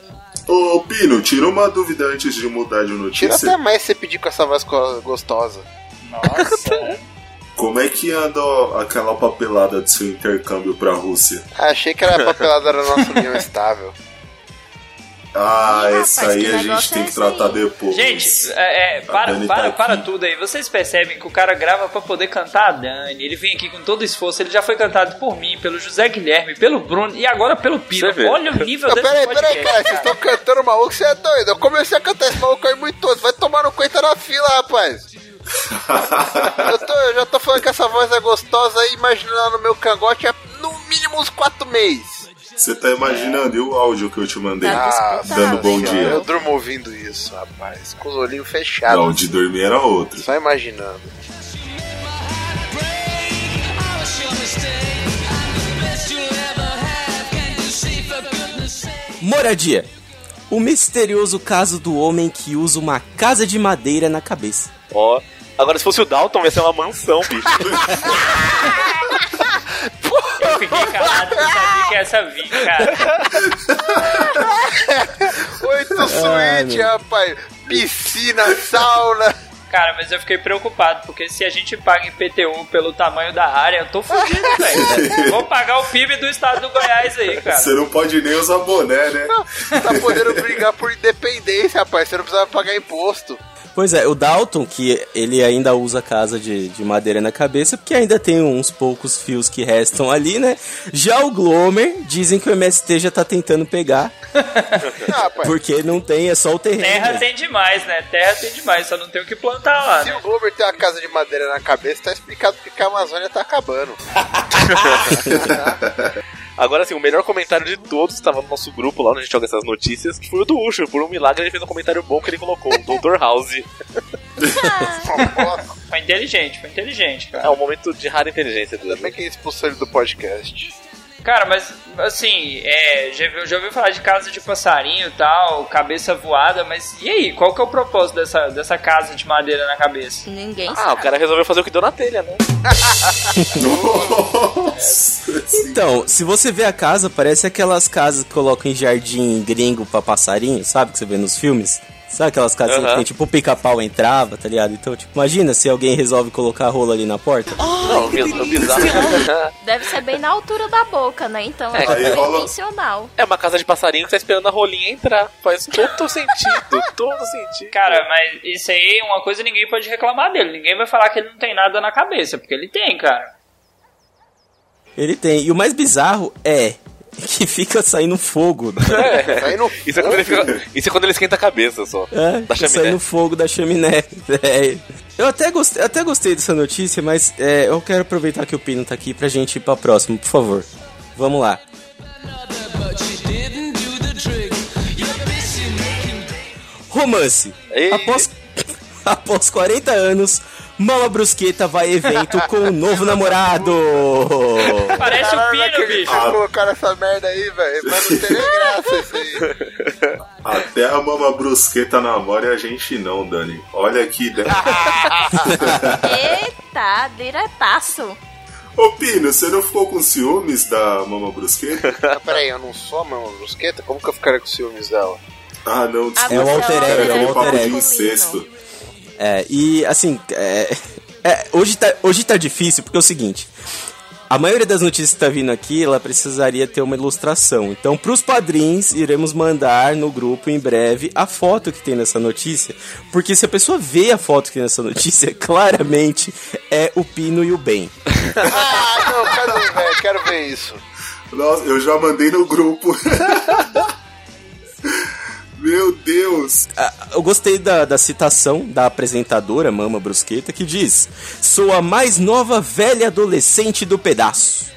Ô, Pino, tira uma dúvida antes de mudar de Tira notícia. até mais se você pedir com essa voz gostosa. Nossa. Como é que anda aquela papelada do seu intercâmbio pra Rússia? Ah, achei que era a papelada da nossa união estável. Ah, essa rapaz, aí a gente tem é que tratar aí? depois. Gente, é, é, para, para, tá para tudo aí. Vocês percebem que o cara grava pra poder cantar a Dani. Ele vem aqui com todo esforço. Ele já foi cantado por mim, pelo José Guilherme, pelo Bruno e agora pelo vê. Olha o nível Não, desse peraí, podcast, peraí, cara. Vocês estão cantando maluco, você é doido. Eu comecei a cantar esse maluco aí muito todo. Vai tomar no cu e tá na fila, rapaz. eu, tô, eu já tô falando que essa voz é gostosa aí, imaginando no meu cangote há no mínimo uns quatro meses. Você tá imaginando e o áudio que eu te mandei? Tá Ah, dando bom dia. Eu durmo ouvindo isso, rapaz. Com os olhinhos fechados. Não, de dormir era outro. Só imaginando. Moradia. O misterioso caso do homem que usa uma casa de madeira na cabeça. Ó. Agora, se fosse o Dalton, ia ser uma mansão, bicho. Eu fiquei calado, eu sabia que essa vir, cara. Oito suíte, rapaz. Piscina, sauna. Cara, mas eu fiquei preocupado, porque se a gente paga em PTU pelo tamanho da área, eu tô fudido, velho. Vou pagar o PIB do estado do Goiás aí, cara. Você não pode nem usar boné, né? Tá podendo brigar por independência, rapaz. Você não precisava pagar imposto. Pois é, o Dalton, que ele ainda usa casa de, de madeira na cabeça, porque ainda tem uns poucos fios que restam ali, né? Já o Glomer, dizem que o MST já tá tentando pegar, Ah, porque não tem, é só o terreno. Terra né? tem demais, né? Terra tem demais, só não tem o que plantar lá, Se né? o Glover tem uma casa de madeira na cabeça, tá explicado porque a Amazônia tá acabando. Agora, assim, o melhor comentário de todos estava no nosso grupo lá onde a gente joga essas notícias, que foi o do Usher. Por um milagre, ele fez um comentário bom que ele colocou, o Dr. House. Foi inteligente, foi inteligente, cara. É um momento de rara inteligência. Ainda bem que expulsou ele do podcast. Cara, mas assim, é, já, viu- já ouviu falar de casa de passarinho e tal, cabeça voada, mas e aí? Qual que é o propósito dessa, dessa casa de madeira na cabeça? Ninguém Ah, sabe. o cara resolveu fazer o que deu na telha, né? Nossa. Então, se você vê a casa, parece aquelas casas que colocam em jardim gringo pra passarinho, sabe? Que você vê nos filmes. Sabe aquelas casinhas Aham. que tem tipo o pica-pau entrava, tá ligado? Então, tipo, imagina se alguém resolve colocar a rola ali na porta. Não, o biz- o bizarro. Deve ser bem na altura da boca, né? Então é, É, intencional. é uma casa de passarinho que tá esperando a rolinha entrar. Faz todo sentido, todo sentido. Cara, mas isso aí é uma coisa que ninguém pode reclamar dele. Ninguém vai falar que ele não tem nada na cabeça, porque ele tem, cara. Ele tem. E o mais bizarro é que fica saindo fogo. É. Aí no Isso é, quando ele fica- isso é quando ele esquenta a cabeça só. É, Da fica chaminé. saindo fogo da chaminé. É. Eu até gostei, até gostei dessa notícia, mas é, eu quero aproveitar que o Pino tá aqui pra gente ir pra próxima, por favor. Vamos lá. Romance. Ei. Após, após 40 anos, Mama Brusqueta vai evento com um novo namorado. Parece o acredito bicho. que colocaram essa merda aí, velho. Mas não tem graça isso aí. Até a mama brusqueta namora e a gente não, Dani. Olha aqui, né? Eita, diretaço. Ô Pino, você não ficou com ciúmes da mama brusqueta? Ah, peraí, eu não sou a mama brusqueta? Como que eu ficaria com ciúmes dela? Ah, não, Ah, desculpa. É o alter ego, é o um alter ego. incesto. É, e assim, é, é, hoje, tá, hoje tá difícil porque é o seguinte: a maioria das notícias que tá vindo aqui, ela precisaria ter uma ilustração. Então, pros padrinhos, iremos mandar no grupo em breve a foto que tem nessa notícia. Porque se a pessoa vê a foto que tem nessa notícia, claramente é o Pino e o Ben. Ah, não, quero ver, velho. Quero ver isso. Nossa, eu já mandei no grupo. Meu Deus! Ah, Eu gostei da, da citação da apresentadora Mama Brusqueta que diz: Sou a mais nova velha adolescente do pedaço.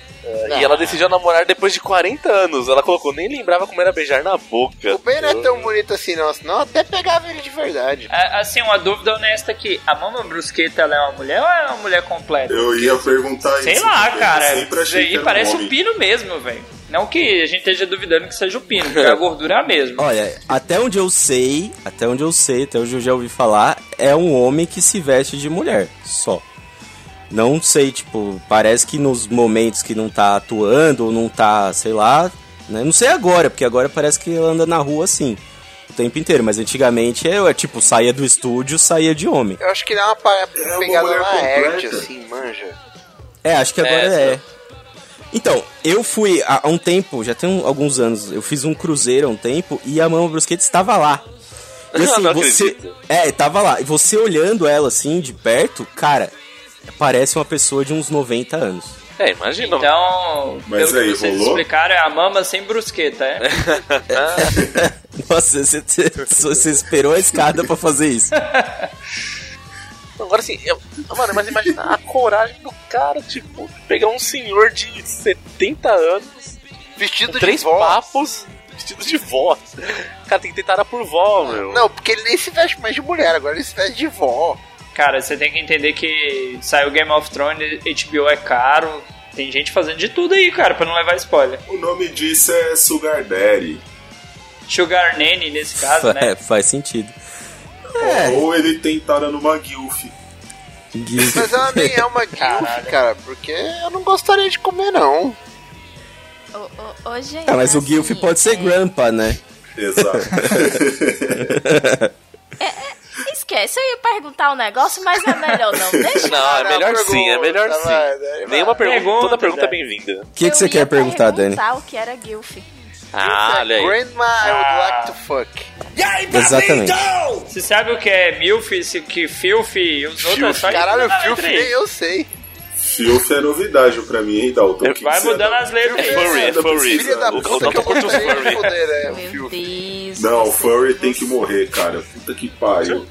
E ela decidiu namorar depois de 40 anos. Ela colocou, nem lembrava como era beijar na boca. O Ben não é tão bonito assim, não. Senão eu até pegava ele de verdade. A- Assim, uma dúvida honesta aqui. A Mama Brusqueta, ela é uma mulher ou é uma mulher completa? Eu ia perguntar Sei isso. lá, porque eu cara. sempre Isso aí um parece homem. o Pino mesmo, velho. Não que a gente esteja duvidando que seja o Pino, porque a gordura é a mesma. Olha, até onde eu sei, até onde eu sei, até onde eu já ouvi falar, é um homem que se veste de mulher, só. Não sei, tipo, parece que nos momentos que não tá atuando ou não tá, sei lá, né? Não sei agora, porque agora parece que ela anda na rua assim, o tempo inteiro, mas antigamente é, é tipo, saía do estúdio, saía de homem. Eu acho que dá uma pa- uma pegada na completa. arte, assim, manja. É, acho que agora É, é. Então, eu fui há há um tempo, já tem um- alguns anos, eu fiz um cruzeiro há um tempo e a Mama Brusqueta estava lá. E assim, Não você. acredito. É, tava lá. E você olhando ela assim, de perto, cara, parece uma pessoa de uns 90 anos. É, imagina. Então, Mas pelo aí, que vocês rolou? explicaram, é a mama sem brusqueta, é? Nossa, você, você- você esperou a escada pra fazer isso. Agora assim, eu, mano, mas imagina a coragem do cara, tipo, pegar um senhor de 70 anos, Vestido com de três vó. papos, vestido de vó. Cara, tem que tentar por vó, meu. Não, porque ele nem se veste mais de mulher, agora ele se veste de vó. Cara, você tem que entender que saiu Game of Thrones, HBO é caro. Tem gente fazendo de tudo aí, cara, pra não levar spoiler. O nome disso é Sugar Daddy. Sugar Nanny, nesse caso, É, né? faz sentido. Ou ele tem tara numa guilf. Mas ela nem é uma guilf, cara, porque eu não gostaria de comer, não. Gente, Ah, mas o assim, Guilf pode ser é, Grandpa, né? Exato. Esquece, eu ia perguntar um negócio, mas é melhor não. Deixa Não, é melhor sim, é melhor pergunta, sim. vai, vai. Nenhuma pergunta, Pergunta, toda pergunta é bem-vinda. O que, que você eu quer ia perguntar, Dani? perguntar o que era Guilf. Ah, olha aí. Grandma, I would like to fuck. Exatamente. Você sabe o que é MILF, que FILF e os outros? É só Caralho, filf nem eu sei. Filf é novidade pra mim, hein, Dalton? O Vai mudando anda- as letras É aí. furry, é furry. Filha da O- o puta, Dalton que eu curte de furry. é, o Meu filf. Deus. Não, o você- furry tem que morrer, cara. Puta que pariu.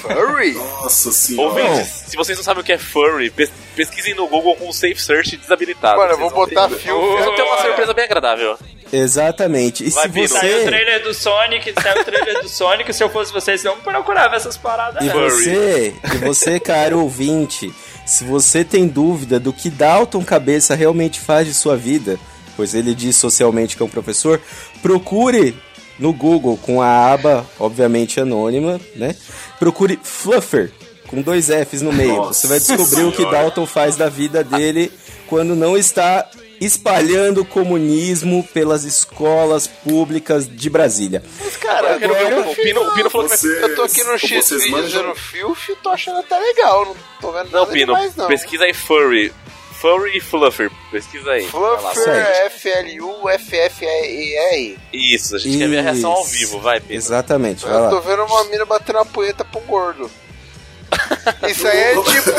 Furry? Nossa senhora. Ouvintes, se vocês não sabem o que é furry, pes- pesquisem no Google com Safe Search desabilitado. Mano, eu vou botar. Vocês vão ter uma surpresa bem agradável. Exatamente. E Vai, se Pino. Saiu o você. trailer do Sonic, saiu o trailer do Sonic, se eu fosse vocês, não procurava essas paradas. E não. Você, e você, caro ouvinte, se você tem dúvida do que Dalton Cabeça realmente faz de sua vida, pois ele diz socialmente que é um professor, procure no Google com a aba, obviamente anônima, né? Procure Fluffer com dois Fs no meio. Nossa você vai descobrir o que Senhora. Dalton faz da vida dele quando não está espalhando o comunismo pelas escolas públicas de Brasília. Mas, cara, Eu quero ver agora o- o Pino- o Pino falou que Você- eu tô aqui no X vocês vídeos manjam- no filf e tô achando até legal. Não tô vendo Não, nada Pino, demais, não. pesquisa aí furry. Furry e fluffer. Pesquisa aí. Fluffer. F-L-U-F-F-E-R. Isso, a gente quer ver a reação ao Isso. vivo, vai, Pino. Exatamente, vai Eu lá. tô vendo uma mina batendo a punheta pra um gordo. Isso aí é tipo.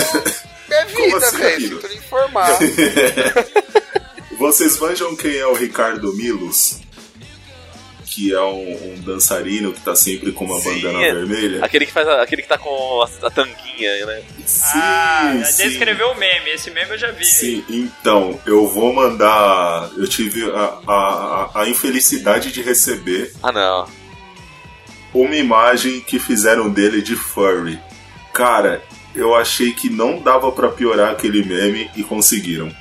É vida, assim, velho. Lhe informar. Vocês manjam quem é o Ricardo Milos? Que é um, um dançarino que tá sempre com uma Sim, bandana é. vermelha? Aquele que faz a- aquele que tá com a, a tanguinha, né? Sim, Ah, já sim. descreveu o meme, esse meme eu já vi. Sim, então, eu vou mandar. Eu tive a, a, a- a infelicidade de receber Ah, não. uma imagem que fizeram dele de furry. Cara, eu achei que não dava pra piorar aquele meme e conseguiram.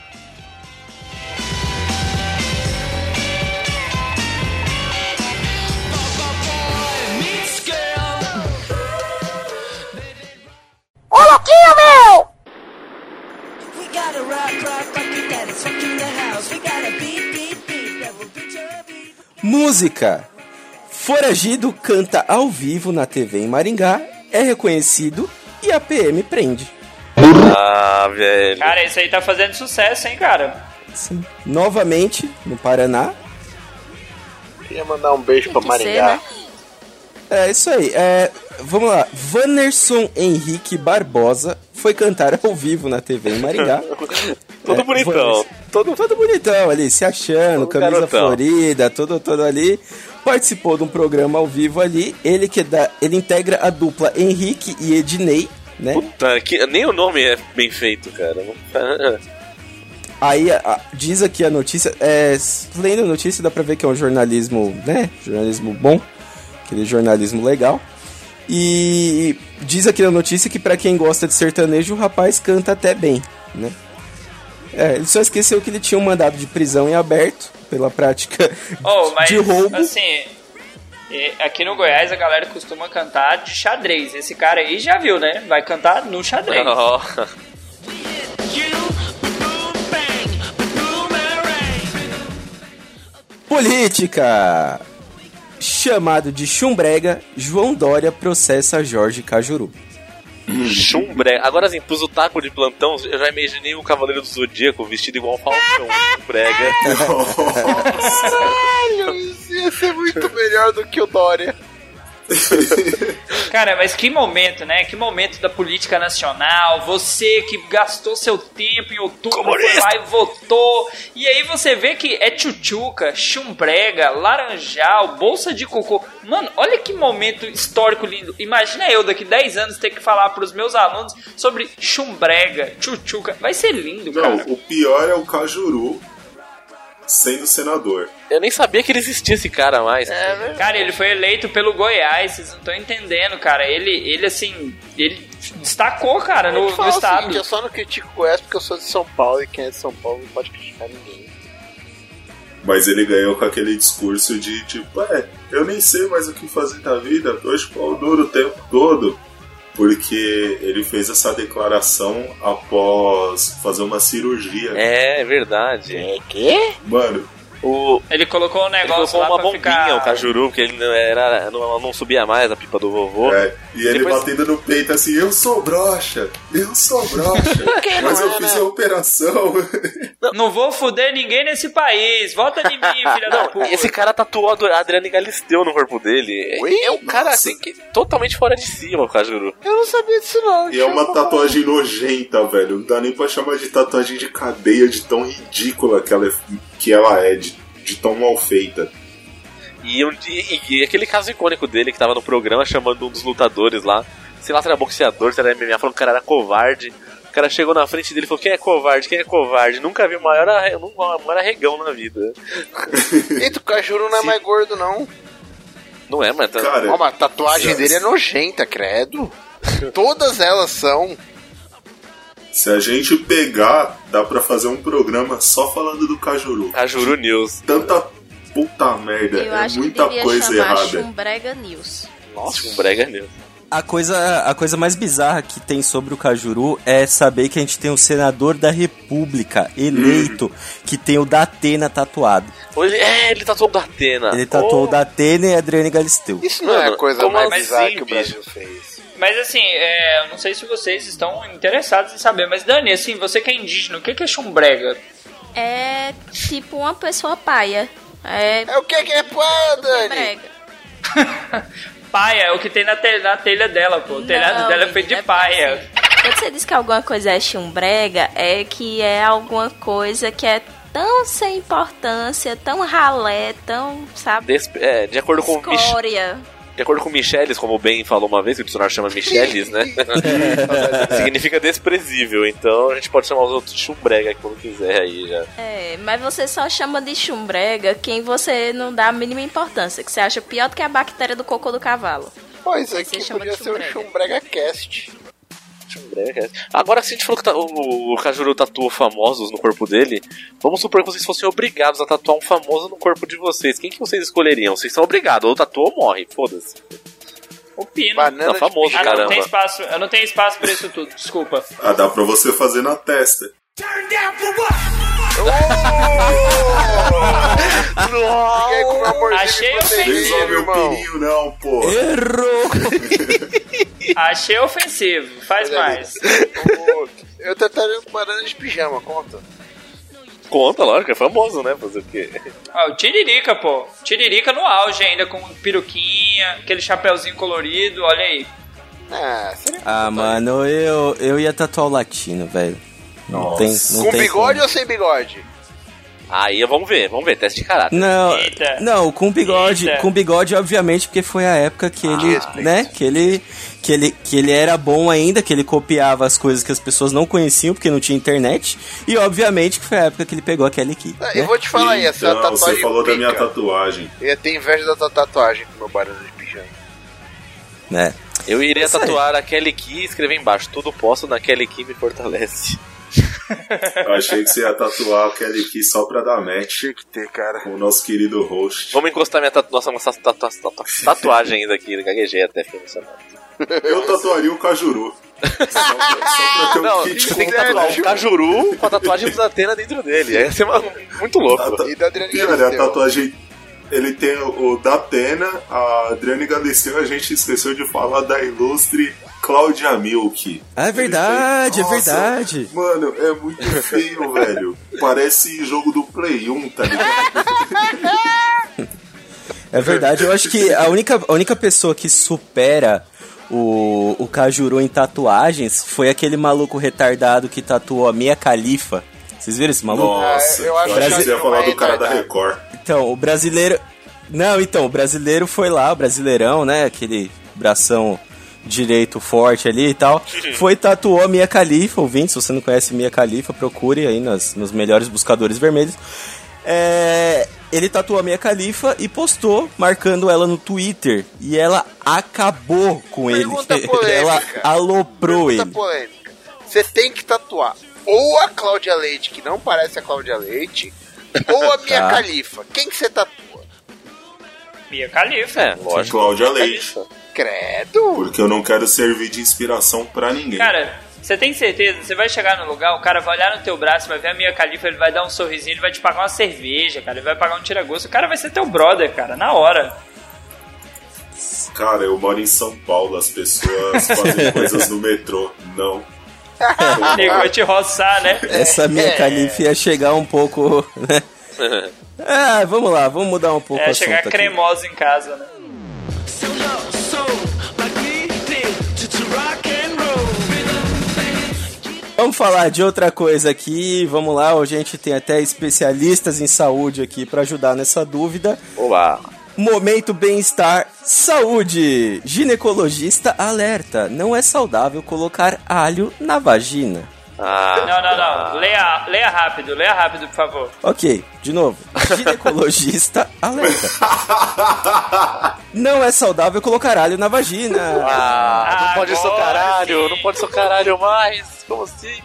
Beat your beat. Música. Foragido canta ao vivo na TV em Maringá, é reconhecido e a PM prende. Ah, velho. Cara, esse aí tá fazendo sucesso, hein, cara? Sim. Novamente, no Paraná. Queria mandar um beijo pra Tem ser, Maringá. né? É isso aí. É, vamos lá. Vanderson Henrique Barbosa foi cantar ao vivo na TV em Maringá. Todo É, bonitão. Vanderson. Todo, todo bonitão ali, se achando, Todo camisa garotão. florida, todo, todo ali. Participou de um programa ao vivo ali. Ele que da, ele integra a dupla Henrique e Ednei, né? Puta, que, nem o nome é bem feito, cara. Aí a- a- diz aqui a notícia, é, lendo a notícia dá pra ver que é um jornalismo, né? Jornalismo bom, aquele jornalismo legal. E diz aqui na notícia que pra quem gosta de sertanejo, o rapaz canta até bem, né? É, ele só esqueceu que ele tinha um mandado de prisão em aberto pela prática Oh, mas, de roubo. assim, aqui no Goiás a galera costuma cantar de xadrez. Esse cara aí já viu, né? Vai cantar no xadrez. Ó, Política! Chamado de chumbrega, João Dória processa Jorge Cajuru. Chumbrega. Agora, assim, pros otaku de plantão, eu já imaginei o Cavaleiro do Zodíaco vestido igual um falcão. Chumbrega. Caralho, isso ia ser muito melhor do que o Dória. Cara, mas que momento, né? Que momento da política nacional. Você que gastou seu tempo em outubro, foi lá e votou. E aí você vê que é tchutchuca, chumbrega, laranjal, bolsa de cocô. Mano, olha que momento histórico lindo. Imagina eu daqui 10 anos ter que falar pros meus alunos sobre chumbrega, tchutchuca. Vai ser lindo, Não, cara. o pior é o Cajuru sendo senador. Eu nem sabia que ele existia esse cara mais. Cara, ele foi eleito pelo Goiás, vocês não estão entendendo, cara. Ele, ele assim, ele destacou, cara, no, Eu no estado. seguinte, eu só não critico o Goiás porque eu sou de São Paulo e quem é de São Paulo não pode criticar ninguém. Mas ele ganhou com aquele discurso de tipo, é, eu nem sei mais o que fazer da vida, hoje pau duro o tempo todo. Porque ele fez essa declaração após fazer uma cirurgia. É, é verdade. É quê? Mano, O, Ele colocou um ele negócio colocou lá uma pra bombinha, ficar... o Cajuru, porque ele não, era, não, não subia mais a pipa do vovô. é, e ele Depois- batendo no peito assim, eu sou broxa, eu sou broxa, mas eu não é, fiz né? a operação. Não vou fuder ninguém nesse país. Volta de mim, filha da Não, puta. esse cara tatuou a Adriane Galisteu no corpo dele. Oi? É um cara Nossa. assim que totalmente fora de si, o Cajuru. Eu não sabia disso não. E é uma tatuagem nojenta, velho. Não dá nem pra chamar de tatuagem de cadeia de tão ridícula que ela é, que ela é de, de tão mal feita. E, um- e- e aquele caso icônico dele que tava no programa chamando um dos lutadores lá, sei lá se era boxeador, se era MMA, falando que o cara era covarde. O cara chegou na frente dele e falou: Quem é covarde? Quem é covarde? Nunca vi o maior, arre- maior arregão na vida. Eita, o Cajuru não é mais gordo, não. Não é, mas. tá- Cara, Ó, mas a tatuagem se- dele é nojenta, credo. Todas elas são. Se a gente pegar, dá pra fazer um programa só falando do Cajuru. Cajuru News. Tanta puta merda, Eu é acho que muita coisa errada. Chumbrega News. Nossa, um brega news. A coisa, a coisa mais bizarra que tem sobre o Cajuru é saber que a gente tem um senador da República eleito que tem o Datena tatuado. Ele, é, ele tatuou o da Atena. Ele tatuou Oh, o Datena e a Adriane Galisteu. Isso não é a Mano, coisa mais assim, bizarra que o bicho? Brasil fez. Mas assim, é, eu não sei se vocês estão interessados em saber, mas Dani, assim, você que é indígena, o que que é chumbrega? É tipo uma pessoa paia. É É o que que é pá, Dani? Paia é o que tem na, te- na telha dela, pô. O telhado Não, dela é feito de é paia. Quando você diz que alguma coisa é chumbrega, é que é alguma coisa que é tão sem importância, tão ralé, tão, sabe, des- é, de acordo com o escória. De acordo com Michelis, como o Ben falou uma vez, que o dicionário chama Michelis, né? Significa desprezível, então a gente pode chamar os outros de chumbrega quando quiser aí já. É, mas você só chama de chumbrega quem você não dá a mínima importância, que você acha pior do que a bactéria do cocô do cavalo. Pois aqui chama podia ser o. Chumbrega Cast. Agora, se a gente falou que tá- o, o Cajuru tatuou famosos no corpo dele, vamos supor que vocês fossem obrigados a tatuar um famoso no corpo de vocês. Quem que vocês escolheriam? Vocês são obrigados, ou tatuou ou morre, foda-se. O pino. Banana Não, famoso, de Ah, não, não caramba. tem espaço. Eu não tenho espaço pra isso tudo, desculpa. Ah, dá pra você fazer na testa. Ninguém com meu amorzinho Achei de proteger, Resolve o pininho não, pô. Errou! Achei ofensivo. Faz mais. O- Eu tatuaria com banana de pijama, conta. Conta, lógico, é famoso, né? Fazer o quê? Ah, o Tiririca, pô. Tiririca no auge ainda, com peruquinha, aquele chapeuzinho colorido, olha aí. Ah, seria Ah, mano, eu, eu ia tatuar o latino, velho. Não Nossa. tem, não com tem bigode como. ou sem bigode? Aí vamos ver, vamos ver, teste de caráter. Não, Eita. não, com bigode, Eita. com bigode, obviamente, porque foi a época que ele, respeito. né, que ele, que ele, que ele era bom ainda, que ele copiava as coisas que as pessoas não conheciam, porque não tinha internet, e obviamente que foi a época que ele pegou aquele aqui. Ah, né? Eu vou te falar aí, essa tatuagem você falou da minha pica. tatuagem. Eu ia ter inveja da tua tatuagem com meu banana de pijama. né? Eu iria Isso tatuar a Kelly Key e escrever embaixo: Tudo posso na Kelly Key me fortalece. Eu achei que você ia tatuar aquele aqui só pra dar match Tinha que ter, cara. com o nosso querido host. Vamos encostar minha tatu nossa, nossa tatu tatu tatuagem ainda aqui, gaguejei até fiquei emocionado. Eu tatuaria o Cajuru. Só pra, só pra ter um Não, você tem que tatuar um cajuru com a tatuagem do Atena dentro dele. Ia ser uma- muito louco. E da Adriana Cara, a Galisteu. tatuagem. Ele tem o, o da Atena, a Adriane Galisteu, a gente esqueceu de falar da ilustre Cláudia Milk. Ah, é verdade, é verdade. Mano, é muito feio, velho. Parece jogo do Play 1, tá ligado? É verdade, eu acho que a única, a única pessoa que supera o, o Cajuru em tatuagens foi aquele maluco retardado que tatuou a Mia Khalifa. Vocês viram esse maluco? Nossa, eu acho eu achei que que você ia falar é do cara da. Record. Então, o brasileiro. Não, então, o brasileiro foi lá, o brasileirão, né? Aquele bração direito forte ali e tal. Foi tatuou a Mia Khalifa, ouvinte. Se você não conhece Mia Khalifa, procure aí nas, nos melhores buscadores vermelhos. É, ele tatuou a Mia Khalifa e postou, marcando ela no Twitter. E ela acabou com Pergunta ele. polêmica. ela aloprou Pergunta ele. polêmica. Você tem que tatuar ou a Cláudia Leite, que não parece a Cláudia Leite, ou a Mia Tá. Khalifa. Quem que você tatua? Mia Khalifa. É, lógico. Cláudia Leite. Credo. Porque eu não quero servir de inspiração pra ninguém. Cara, você tem certeza? Você vai chegar no lugar, o cara vai olhar no teu braço, vai ver a Mia Khalifa, ele vai dar um sorrisinho, ele vai te pagar uma cerveja, cara, ele vai pagar um tira-gosto. O cara vai ser teu brother, cara, na hora. Cara, eu moro em São Paulo, as pessoas fazem coisas no metrô. Não. O nego vai te roçar, né? Essa minha califa ia chegar um pouco, né? Ah, vamos lá, vamos mudar um pouco o É, assunto chegar aqui. cremosa em casa, né? Vamos falar de outra coisa aqui. Vamos lá, a gente tem até especialistas em saúde aqui para ajudar nessa dúvida. Oba. Momento bem-estar, saúde. Ginecologista alerta: não é saudável colocar alho na vagina. Ah, Não, não, não. Leia, leia rápido, leia rápido, por favor. Ok, de novo. Ginecologista alerta. Não é saudável colocar alho na vagina. Ah, não pode ser o Agora caralho, sim. não pode ser o caralho mais. Como assim?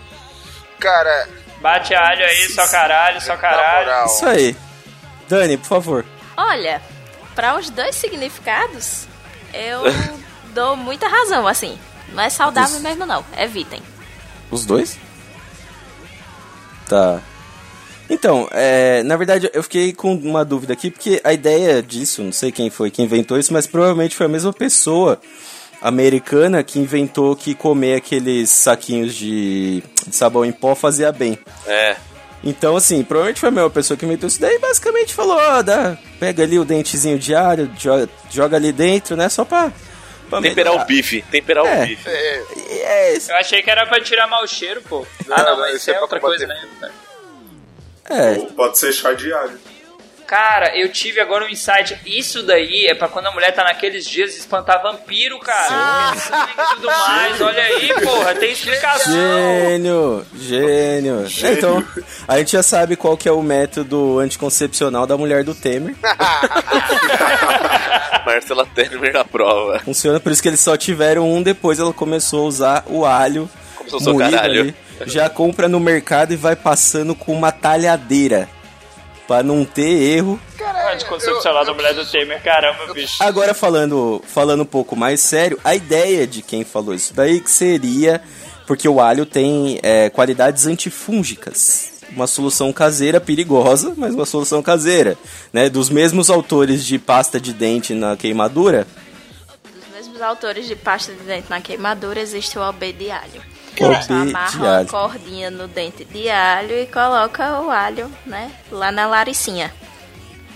Cara, Bate alho aí, só caralho, só caralho. Isso aí. Dani, por favor. Olha, para os dois significados, eu dou muita razão, assim. Não é saudável mesmo, não. Evitem. Os dois? Tá. Então, é, na verdade eu fiquei com uma dúvida aqui, porque a ideia disso, não sei quem foi que inventou isso, mas provavelmente foi a mesma pessoa americana que inventou que comer aqueles saquinhos de, de sabão em pó fazia bem. É. Então, assim, provavelmente foi a mesma pessoa que inventou isso daí e basicamente falou, ó, dá, pega ali o dentezinho de alho, joga, joga ali dentro, né, só pra... pra Temperar melhorar. o bife, temperar É. o bife. É, é isso. Eu achei que era pra tirar mau cheiro, pô. Ah, não, mas isso é pra outra coisa, né? É, Ou pode ser chá de alho. Cara, eu tive agora um insight. Isso daí é pra quando a mulher tá naqueles dias de espantar vampiro, cara. E tudo mais. Olha aí, porra, tem explicação. Gênio, gênio. É, Então, a gente já sabe qual que é o método anticoncepcional da mulher do Temer. Marcela Temer na prova. Funciona, por isso que eles só tiveram um, depois ela começou a usar o alho Começou a usar o moído caralho. ali. Já compra no mercado e vai passando com uma talhadeira. Pra não ter erro. Anticoncepcional da mulher do Temer, caramba, bicho. Agora falando, falando um pouco mais sério, a ideia de quem falou isso daí que seria porque o alho tem é, qualidades antifúngicas. Uma solução caseira perigosa, mas uma solução caseira. Né? Dos mesmos autores de pasta de dente na queimadura, Dos mesmos autores de pasta de dente na queimadura, existe o OB de alho. Você amarra uma cordinha no dente de alho e coloca o alho, né? Lá na laricinha.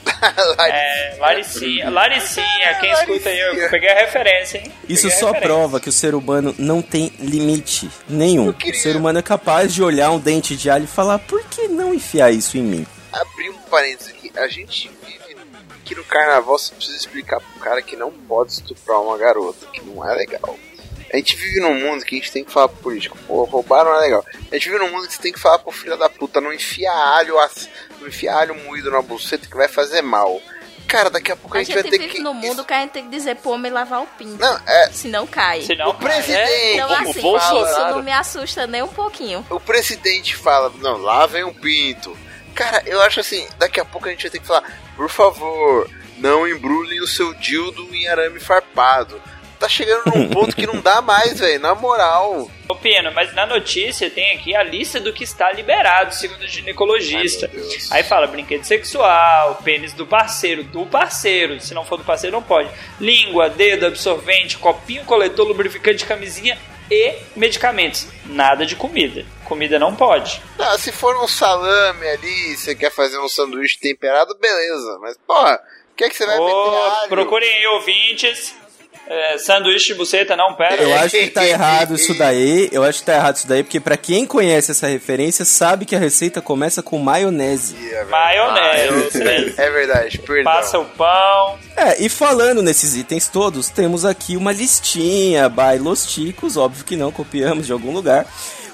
É, Laricinha. Laricinha, quem escuta aí, eu peguei a referência, hein? Isso Peguei só referência. prova que o ser humano não tem limite nenhum. O ser humano é capaz de olhar um dente de alho e falar: por que não enfiar isso em mim? abrir um parênteses aqui. A gente vive que no carnaval você precisa explicar pro cara que não pode estuprar uma garota, que não é legal. A gente vive num mundo que a gente tem que falar pro político, pô, roubar não é legal. A gente vive num mundo que você tem que falar pro filho da puta, não enfia alho, não enfia alho moído na buceta que vai fazer mal. Cara, daqui a pouco a, A gente, gente vai ter vive que. no mundo que a gente tem que dizer pro homem lavar o pinto. Não, é. Senão cai. Senão, O presidente. Então, o assim, Bolsonaro. isso não me assusta nem um pouquinho. O presidente fala, não, lavem um pinto. Cara, eu acho assim, daqui a pouco a gente vai ter que falar, por favor, não embrulhem o seu dildo em arame farpado. Tá chegando num ponto que não dá mais, velho, na moral. Ô Pino, mas na notícia tem aqui a lista do que está liberado, segundo o ginecologista. Ai. Aí fala brinquedo sexual, pênis do parceiro, do parceiro, se não for do parceiro não pode. Língua, dedo, absorvente, copinho, coletor, lubrificante, camisinha e medicamentos. Nada de comida. Comida não pode. Ah, se for um salame ali, você quer fazer um sanduíche temperado, beleza. Mas, porra, o que é que você vai meter Ô, alho? procurem aí ouvintes. É, sanduíche de buceta, não, pera. Eu acho que tá errado isso daí. Eu acho que tá errado isso daí, porque pra quem conhece essa referência, sabe que a receita começa com maionese. É Maionese. É verdade, perdão. Passa o pão. É, e falando nesses itens todos, temos aqui uma listinha by Los Ticos, óbvio que não copiamos de algum lugar,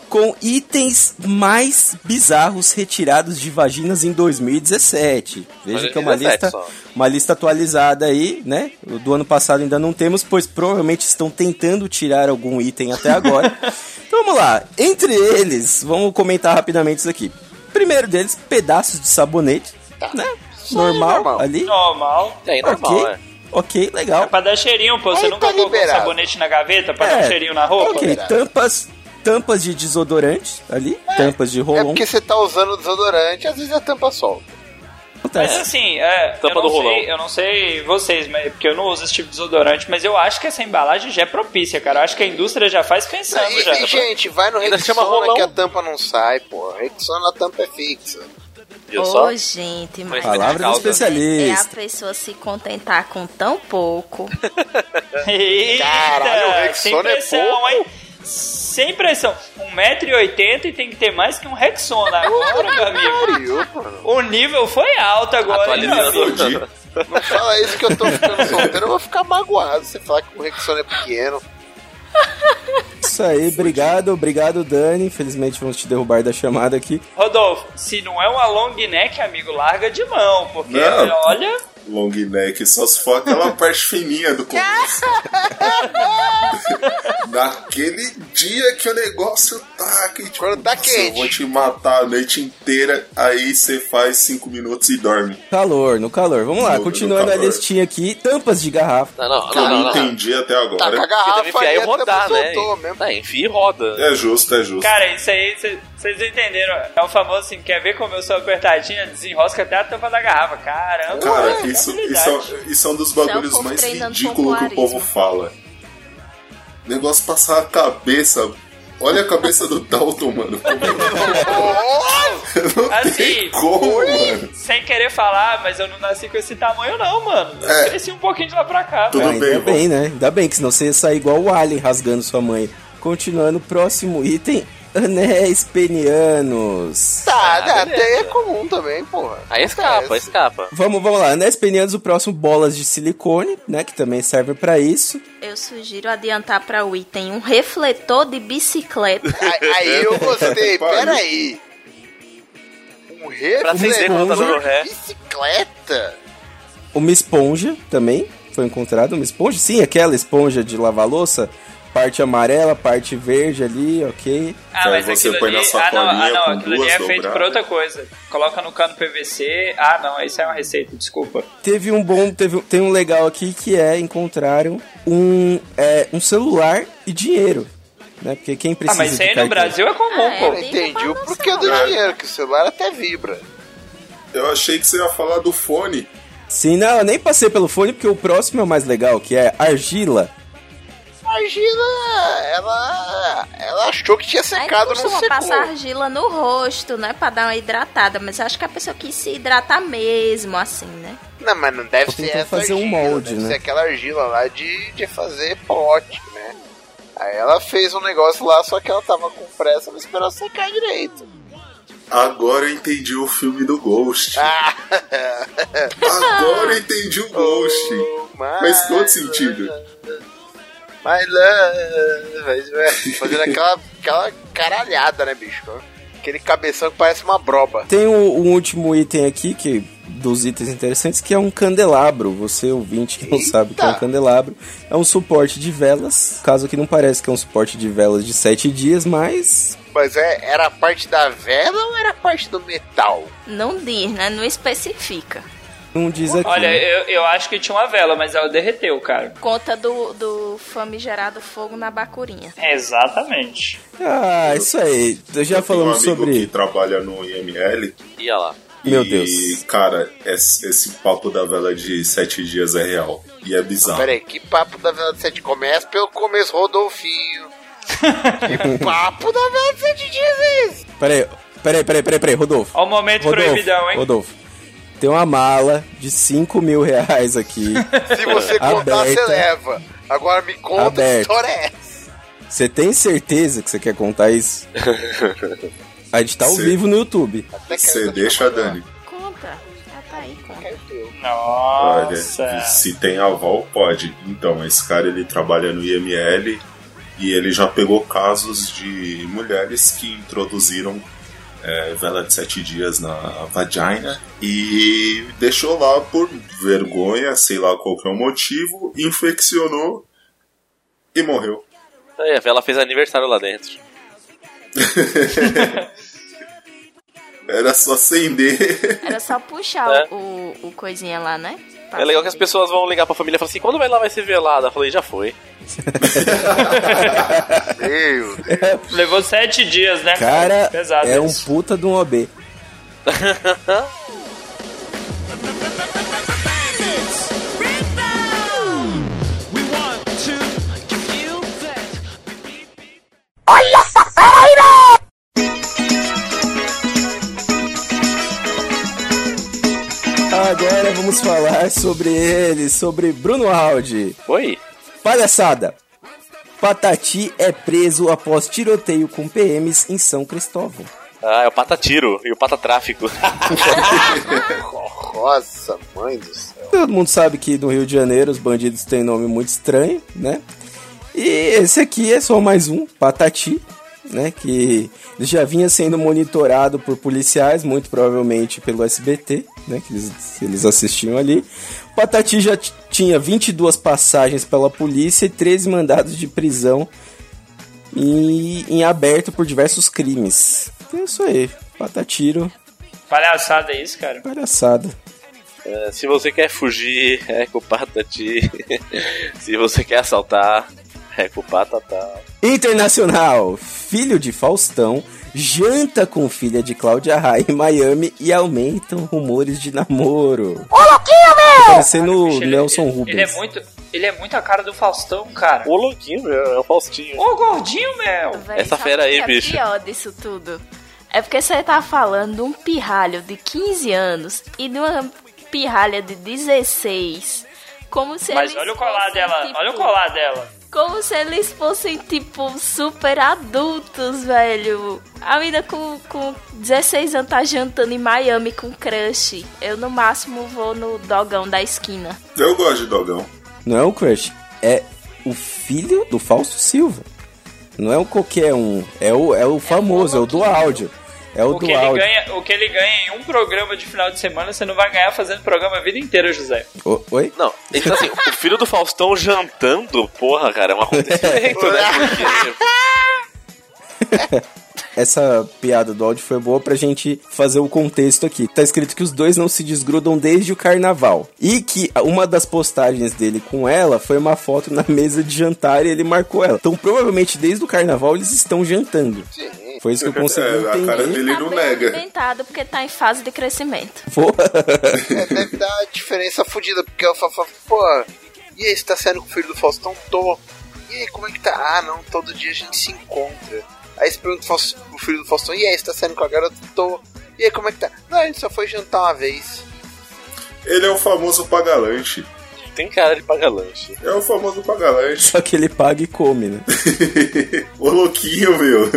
com itens mais bizarros retirados de vaginas em 2017. Veja que é uma 2017 lista, só. uma lista atualizada aí, né? Do ano passado ainda não temos, pois provavelmente estão tentando tirar algum item até agora. então vamos lá. Entre eles, vamos comentar rapidamente isso aqui. Primeiro deles, pedaços de sabonete, né? Normal, normal. ali. Normal. É normal, Ok. é. Ok, legal. É pra dar cheirinho, pô. Você Aí nunca tá colocou liberado. sabonete na gaveta pra dar um É, cheirinho na roupa? Ok, tampas, tampas de desodorante ali, tampas de É rolão. porque você tá usando desodorante, às vezes a tampa solta. Mas assim, é, eu Tampa não do rolão. sei, eu não sei vocês, mas, porque eu não uso esse tipo de desodorante, mas eu acho que essa embalagem já é propícia, cara. Eu acho que a indústria já faz pensando E, já. e, gente, vai no Rexona que a tampa não sai, pô. Rexona a tampa é fixa. Viu só? Ô, gente, mas Palavra Palavra do causa, é a especialista. pessoa se contentar com tão pouco. Eita, Caralho, o sem Rexona é pouco? hein? Sem pressão. 1,80m e tem que ter mais que um Rexona agora, meu amigo. O nível foi alto agora, hein, meu Atualizando. amigo? Não fala isso que eu tô ficando solteiro, eu vou ficar magoado. Você falar que o Rexona é pequeno. Isso aí, obrigado, obrigado, Dani. Infelizmente vamos te derrubar da chamada aqui. Rodolfo, se não é uma long neck, amigo, larga de mão, porque Não. olha. Long neck, só se for aquela parte fininha do começo. Naquele dia que o negócio tá que, tipo, Quando tá "Nossa, quente." Eu vou te matar a noite inteira, aí você faz cinco minutos e dorme. Calor, no calor. Vamos lá, No- continuando no a listinha aqui. Tampas de garrafa. Não, não, Que eu não, não, não. não. entendi até Tá com a agora. Porque garrafa enfiar e a rodar, né? soltou mesmo. É, enfia e roda. É justo, é justo. Cara, isso aí, vocês entenderam? É o famoso assim, quer ver como eu sou apertadinha? Desenrosca até a tampa da garrafa. Caramba, Cara, é isso, isso, é, isso é um dos bagulhos povo mais ridículos que o povo fala. Negócio passar a cabeça. Olha a cabeça do Dalton, mano. É? Não Assim, tem como, mano. Sem querer falar, mas eu não nasci com esse tamanho não, mano. Eu É. cresci um pouquinho de lá pra cá. Tudo Ah, bem, ainda bem, né? Ainda bem que senão você ia sair igual o Alien rasgando sua mãe. Continuando, próximo item: anéis penianos. Tá, né, beleza. até é comum também, porra. Aí escapa, escapa. Vamos, vamos lá, anéis penianos, o próximo, bolas de silicone, né? Que também servem pra isso. Eu sugiro adiantar para o item um refletor de bicicleta. Aí, aí eu gostei, peraí. Um refletor de bicicleta? Uma esponja também foi encontrada. Uma esponja, sim, aquela esponja de lavar louça. Parte amarela, parte verde ali, ok. Ah, Aí mas você aquilo põe na ali. Ah, não, ah, não aquilo ali é feito por outra coisa. Coloca no cano PVC. Ah, não, isso é uma receita, desculpa. Teve um bom, teve, tem um legal aqui que é encontraram um, é, um celular e dinheiro. Né? Porque quem Ah, precisa mas isso aí no Brasil é comum, Ah, é, pô. bem Entendi o porquê do dinheiro, que o celular até vibra. Eu achei que você ia falar do fone. Sim, não, eu nem passei pelo fone porque o próximo é o mais legal, que é argila. Imagina, ela, ela achou que tinha Aí secado, não costuma secou. passar argila no rosto, né? Pra dar uma hidratada. Mas eu acho que a pessoa quis se hidratar mesmo, assim, né? Não, mas não deve ser essa fazer um argila, molde, deve né? ser aquela argila lá de, de fazer pote, né? Aí ela fez um negócio lá, só que ela tava com pressa, não esperou secar direito. Agora eu entendi o filme do Ghost. Ah, Agora eu entendi o Ghost. oh, Faz todo sentido. My love. Mas, é, Fazendo aquela, aquela caralhada, né, bicho? Aquele cabeção que parece uma broba. Tem um, um último item aqui, que dos itens interessantes, que é um candelabro. Você, ouvinte, que não Eita! sabe o que é um candelabro, é um suporte de velas. Caso que não parece que é um suporte de velas de sete dias, mas Mas é, era a parte da vela ou era a parte do metal? Não diz, né? Não especifica. Não diz aqui. Olha, eu, eu acho que tinha uma vela, mas ela derreteu, cara. Conta do, do famigerado fogo na bacurinha. Exatamente. Ah, isso aí. Já Tem um falamos amigo que sobre. trabalha no IML. Ia lá. Meu e, Deus. cara, esse, esse papo da vela de sete dias é real. E é bizarro. Pera aí, que papo da vela de sete começa pelo começo, Rodolfinho. que papo da vela de sete dias é esse? Peraí, peraí, peraí, peraí, peraí, Rodolfo. Ó o momento Rodolfo, proibidão, hein? Rodolfo. Tem uma mala de 5 mil reais aqui. Se você contar, você leva. Agora me conta que Aberta. história é essa. Você tem certeza que você quer contar isso? A gente tá ao Sim. vivo no YouTube. Até que Você deixa, chamada- Dani. Conta. Já tá aí, conta. Olha, Nossa. se tem aval, pode. Então, esse cara ele trabalha no IML e ele já pegou casos de mulheres que introduziram é, vela de sete dias na vagina e deixou lá por vergonha, sei lá qual que é o motivo, infeccionou e morreu. Aí, a vela fez aniversário lá dentro. Era só acender. Era só puxar É. o, o coisinha lá, né? É legal que as pessoas vão ligar pra família e falar assim: quando vai lá vai ser velada? Eu falei: já foi. Meu Deus. Levou sete dias, né? Cara, Pesado é um isso. puta de um OB. Agora vamos falar sobre ele, sobre Bruno Aldi. Oi? Palhaçada. Patati é preso após tiroteio com PMs em São Cristóvão. Ah, é o Patatiro e o Patatráfico. Nossa, mãe do céu. Todo mundo sabe que no Rio de Janeiro os bandidos têm nome muito estranho, né? E esse aqui é só mais um, Patati, né? Que já vinha sendo monitorado por policiais, muito provavelmente pelo SBT, né? Que eles, eles assistiam ali. Patati já tinha 22 passagens pela polícia e 13 mandados de prisão e, em aberto por diversos crimes. Então é isso aí, Patatiro, Palhaçada é isso, cara. palhaçada. É, se você quer fugir, é com o Patati. Se você quer assaltar, é com o Patatá. Internacional, filho de Faustão, janta com filha de Cláudia Raia em Miami e aumentam rumores de namoro. Ô, louquinho, meu! Parecendo Bicho, ele- Nelson ele, Rubens. Ele é muito. Ele é muito a cara do Faustão, cara. Ô, louquinho, meu, é o Faustinho. Ô, gordinho, meu! Véi, Essa fera o aí, que é bicho. pior disso tudo? É porque você tá falando de um pirralho de 15 anos e de uma pirralha de 16. Como se Mas olha o colar dela, tipo, olha o colar dela. Como se eles fossem, tipo, super adultos, velho. A menina com, com 16 anos tá jantando em Miami com crush. Eu, no máximo, vou no dogão da esquina. Eu gosto de dogão. Não é o crush, é o filho do Fausto Silva. Não é um qualquer um, é o, é o famoso, é o do áudio. É o, O que, do ele áudio. ganha, o que ele ganha em um programa de final de semana, você não vai ganhar fazendo programa a vida inteira, José. O- oi? Não, então assim, o filho do Faustão jantando, porra, cara, é um acontecimento, né? Porque Essa piada do áudio foi boa pra gente fazer o contexto aqui. Tá escrito que os dois não se desgrudam desde o carnaval. E que uma das postagens dele com ela foi uma foto na mesa de jantar e ele marcou ela. Então provavelmente desde o carnaval eles estão jantando. Sim. Foi isso que eu consegui É, a cara entender. dele tá não nega. alimentado porque tá em fase de crescimento. É, deve dar a diferença fodida, porque ela fala, pô, e aí, você tá saindo com o filho do Faustão? Tô. E aí, como é que tá? Ah, não, todo dia a gente se encontra. Aí você pergunta pro filho do Faustão, e aí, você tá saindo com a garota? Tô. E aí, como é que tá? Não, a gente só foi jantar uma vez. Ele é o famoso pagalante. Tem cara de pagar lanche. É o famoso pagalante. só que ele paga e come, né? o louquinho, meu.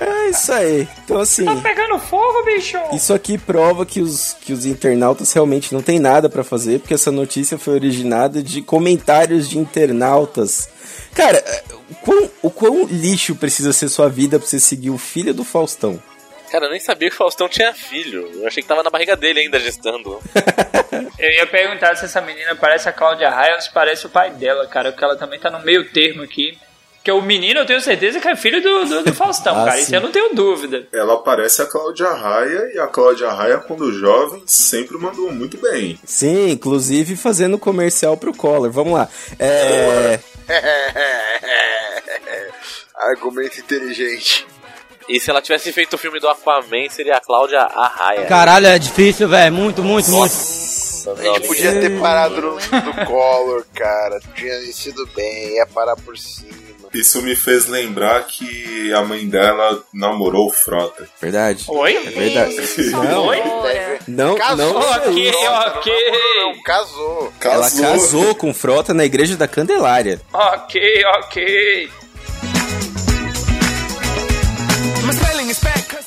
É isso aí. Então assim, Tá pegando fogo, bicho! Isso aqui prova que os, que os internautas realmente não tem nada pra fazer, porque essa notícia foi originada de comentários de internautas. Cara, é, o quão, o quão lixo precisa ser sua vida pra você seguir o filho do Faustão? Cara, eu nem sabia que o Faustão tinha filho. Eu achei que tava na barriga dele ainda gestando. Eu ia perguntar se essa menina parece a Cláudia Raia ou se parece o pai dela, cara, porque ela também tá no meio termo aqui. Porque o menino eu tenho certeza que é filho do, do, do Faustão, Ah, cara. sim. Isso eu não tenho dúvida. Ela parece a Cláudia Raia e a Cláudia Raia, quando jovem, sempre mandou muito bem. Sim, inclusive fazendo comercial pro Collor. Vamos lá. É. Argumento inteligente. E se ela tivesse feito o filme do Aquaman, seria a Cláudia Arraia. Caralho, é difícil, velho. Muito, muito, muito. Nossa, A gente podia ter parado no, no Collor, cara. Tinha sido bem, ia parar por cima. Isso me fez lembrar que a mãe dela namorou o Frota. Verdade. Oi? É verdade. Não, Oi? não, Casou, não. Ok, ok. Não, casou. Ela casou com Frota na igreja da Candelária. Ok, ok.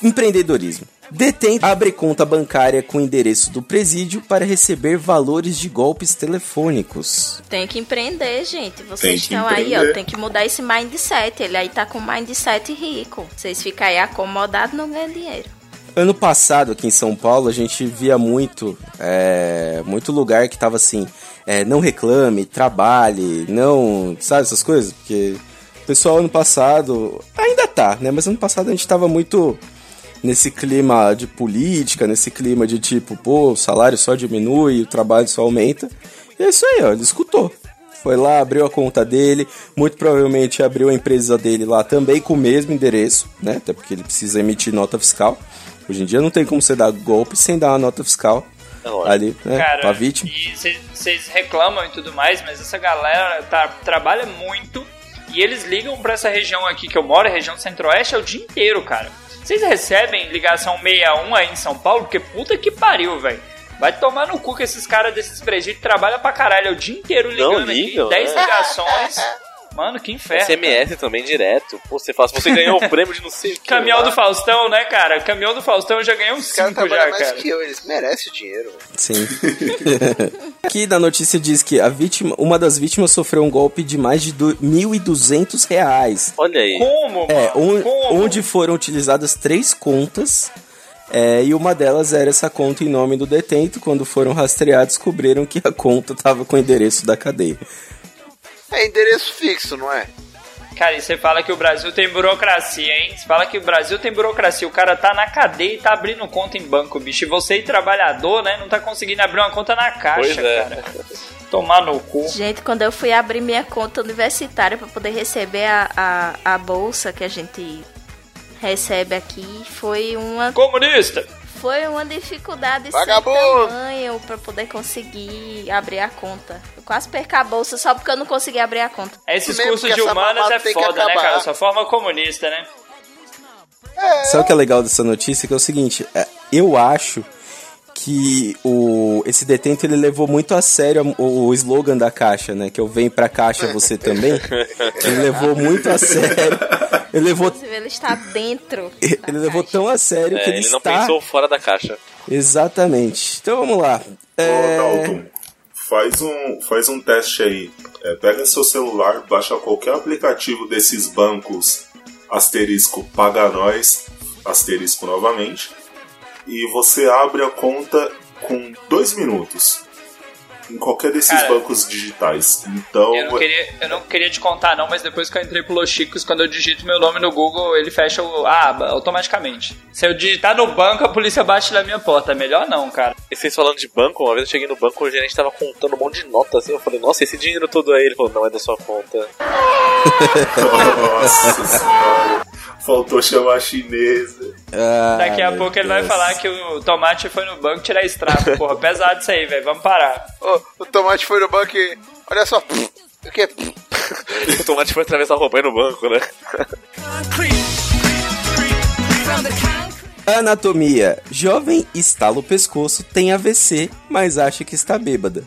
Empreendedorismo. Detém abre conta bancária com endereço do presídio para receber valores de golpes telefônicos. Tem que empreender, gente. Vocês estão aí, empreender. ó. Tem que mudar esse mindset. Ele aí tá com mindset rico. Vocês ficam aí acomodados, não ganham dinheiro. Ano passado, aqui em São Paulo, a gente via muito, é, muito lugar que tava assim, é, não reclame, trabalhe, não, sabe essas coisas? Porque o pessoal ano passado, ainda tá, né? Mas ano passado a gente tava muito nesse clima de política, nesse clima de tipo, pô, o salário só diminui, o trabalho só aumenta. E é isso aí, ó, ele escutou. Foi lá, abriu a conta dele, muito provavelmente abriu a empresa dele lá também com o mesmo endereço, né? Até porque ele precisa emitir nota fiscal. Hoje em dia não tem como você dar golpe sem dar uma nota fiscal É lógico. ali, né? Cara, pra vítima. e vocês reclamam e tudo mais, mas essa galera tá- trabalha muito e eles ligam pra essa região aqui que eu moro, a região centro-oeste, é o dia inteiro, cara. Vocês recebem ligação 61 aí em São Paulo? Porque puta que pariu, velho. Vai tomar no cu que esses caras desses presídios trabalham pra caralho é o dia inteiro ligando ligam, aqui. 10 é. ligações. Mano, que inferno. SMS também direto. Pô, você fala, se você ganhou o prêmio de não sei o que. Caminhão lá. do Faustão, né, cara? Caminhão do Faustão eu já ganhei uns Os caras 5 trabalham já, mais cara. que eu, eles merecem o dinheiro. Sim. Aqui na notícia diz que a vítima, uma das vítimas sofreu um golpe de mais de do- 1.200 reais. Olha aí. Como, mano? É, on- Como? onde foram utilizadas três contas. é, e uma delas era essa conta em nome do detento. Quando foram rastreados, descobriram que a conta estava com o endereço da cadeia. É endereço fixo, não é? Cara, e você fala que o Brasil tem burocracia, hein? Você fala que o Brasil tem burocracia. O cara tá na cadeia e tá abrindo conta em banco, bicho. E você, trabalhador, né? Não tá conseguindo abrir uma conta na caixa, Pois é. cara. Tomar no cu. Gente, quando eu fui abrir minha conta universitária para poder receber a, a, a bolsa que a gente recebe aqui, foi uma, Comunista! foi uma dificuldade Vagabundo! sem tamanho para poder conseguir abrir a conta. Quase perco a bolsa só porque eu não consegui abrir a conta. Esses Mesmo cursos de humanas é foda, né, cara? Só forma comunista, né? Sabe o que é legal dessa notícia? Que é o seguinte, é, eu acho que o, esse detento ele levou muito a sério o, o slogan da caixa, né? Que eu venho pra caixa você também. Ele levou muito a sério. Ele levou, Inclusive, ele está dentro. ele da levou caixa. tão a sério É, que ele, ele não está. pensou fora da caixa. Exatamente. Então vamos lá. Ô, É... Dalton, faz um, faz um teste aí. É, pega seu celular, baixa qualquer aplicativo desses bancos asterisco paga nós, asterisco novamente, e você abre a conta com dois minutos. Em qualquer desses Cara, bancos digitais. Então. Eu não, queria, eu não queria te contar, não, mas depois que eu entrei pro Los Chicos, quando eu digito meu nome no Google, ele fecha o- a aba automaticamente. Se eu digitar no banco, a polícia bate na minha porta. É melhor não, cara. E vocês falando de banco, uma vez eu cheguei no banco, o gerente tava contando um monte de notas assim. Eu falei, nossa, esse dinheiro todo aí. Ele falou, não é da sua conta. Nossa senhora. Faltou chamar a chinesa. Ah, Daqui a pouco ele vai Deus. falar que o tomate foi no banco tirar extrato. Porra, pesado isso aí, velho. Vamos parar. Ô, o tomate foi no banco e. Olha só. O que? O tomate foi atravessar a roupa aí no banco, né? Anatomia. Jovem estala o pescoço, tem AVC, mas acha que está bêbada.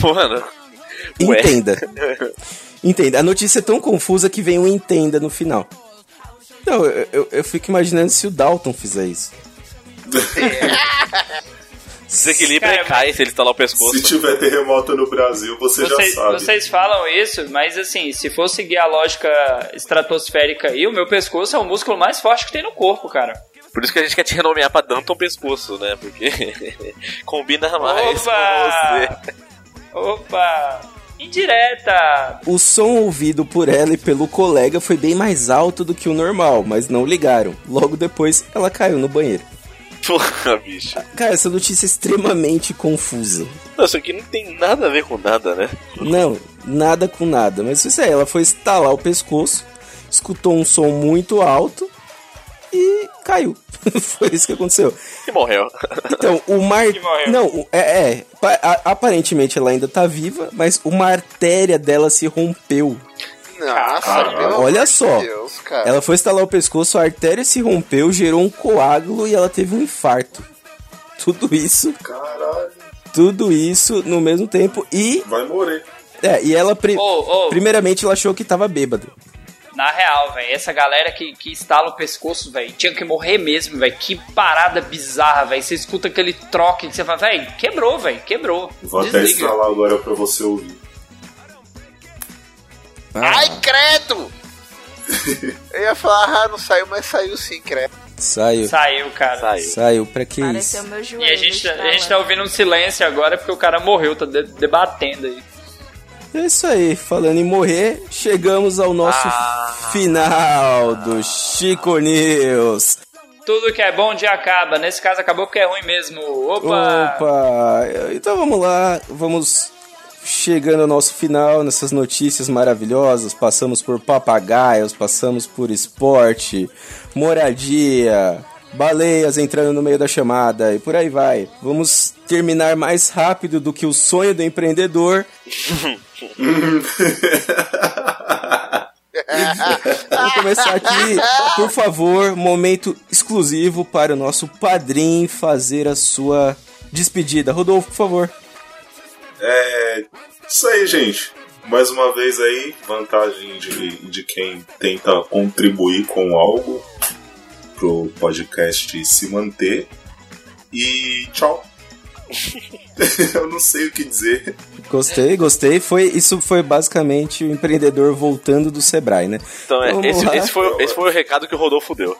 Mano. Ué. Entenda. Entenda. A notícia é tão confusa que vem um entenda no final. Não, eu, eu, eu fico imaginando se o Dalton fizer isso. Desequilibra Cara, e cai se ele estalar o pescoço. Se tiver terremoto no Brasil, você Vocês, já sabe. vocês falam isso, mas assim, se for seguir a lógica estratosférica aí, o meu pescoço é o músculo mais forte que tem no corpo, cara. Por isso que a gente quer te renomear pra Danton Pescoço, né? Porque combina mais Opa! com você. Opa! Indireta! O som ouvido por ela e pelo colega foi bem mais alto do que o normal, mas não ligaram. Logo depois, ela caiu no banheiro. Porra, bicho. Cara, essa notícia é extremamente confusa. Não, isso aqui não tem nada a ver com nada, né? Não, nada com nada. Mas isso aí, ela foi estalar o pescoço, escutou um som muito alto e caiu. foi isso que aconteceu. E morreu. Então, o mar... Não, o- é, é. Aparentemente ela ainda tá viva, mas uma artéria dela se rompeu. Nossa, pelo Olha só. de Deus, cara. Ela foi estalar o pescoço, a artéria se rompeu, gerou um coágulo e ela teve um infarto. Tudo isso, Caralho. tudo isso no mesmo tempo e Vai morrer. é, e ela pri- Ô, ô. primeiramente ela achou que tava bêbada. Na real, velho, essa galera que, que estala o pescoço, velho, tinha que morrer mesmo, velho. Que parada bizarra, velho. Você escuta aquele troque que você fala, velho, quebrou, velho, quebrou. Vou até Desliga. estralar agora pra você ouvir. Ai, credo! Eu ia falar, ah, não saiu, mas saiu sim, credo. Saiu. Saiu, cara. Saiu. Saiu pra que Pareceu isso? meu E joelho. a gente, a gente tá ouvindo um silêncio agora porque o cara morreu, tá de- debatendo aí. É isso aí, falando em morrer, chegamos ao nosso Ah. final do Chico News. Tudo que é bom um dia acaba. Nesse caso acabou porque é ruim mesmo. Opa! Opa! Então vamos lá, vamos chegando ao nosso final nessas notícias maravilhosas. Passamos por papagaios, passamos por esporte, moradia, baleias entrando no meio da chamada e por aí vai. Vamos terminar mais rápido do que o sonho do empreendedor. Vamos começar aqui, por favor, momento exclusivo para o nosso padrinho fazer a sua despedida. Rodolfo, por favor. É. Isso aí, gente. Mais uma vez aí, vantagem de, de quem tenta contribuir com algo pro podcast se manter. E tchau. Eu não sei o que dizer. Gostei, gostei. Foi, isso foi basicamente o empreendedor voltando do Sebrae, né? Então, é, Vamos esse, lá. esse foi, esse foi o recado que o Rodolfo deu.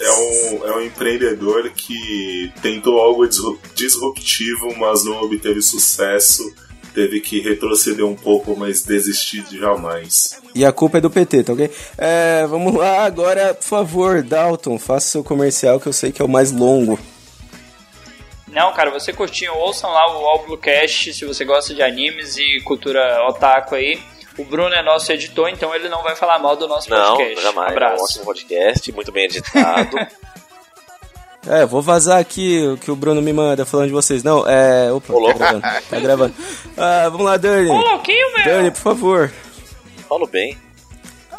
É um, é um empreendedor que tentou algo disru- disruptivo, mas não obteve sucesso. Teve que retroceder um pouco, mas desistir de jamais. E a culpa é do PT, tá ok? É, vamos lá, agora, por favor, Dalton, faça seu comercial que eu sei que é o mais longo. Não, cara, você curtiu, ouçam lá o All Blue Cast se você gosta de animes e cultura otaku aí. O Bruno é nosso editor, então ele não vai falar mal do nosso Não, podcast. jamais. É um Abraço. ótimo podcast, muito bem editado. É, vou vazar aqui o que o Bruno me manda falando de vocês. Não, é. Opa, Ô, tá gravando. Tá gravando. Ah, vamos lá, Dani. Ô, louquinho, meu! Dani, por favor. Falo bem.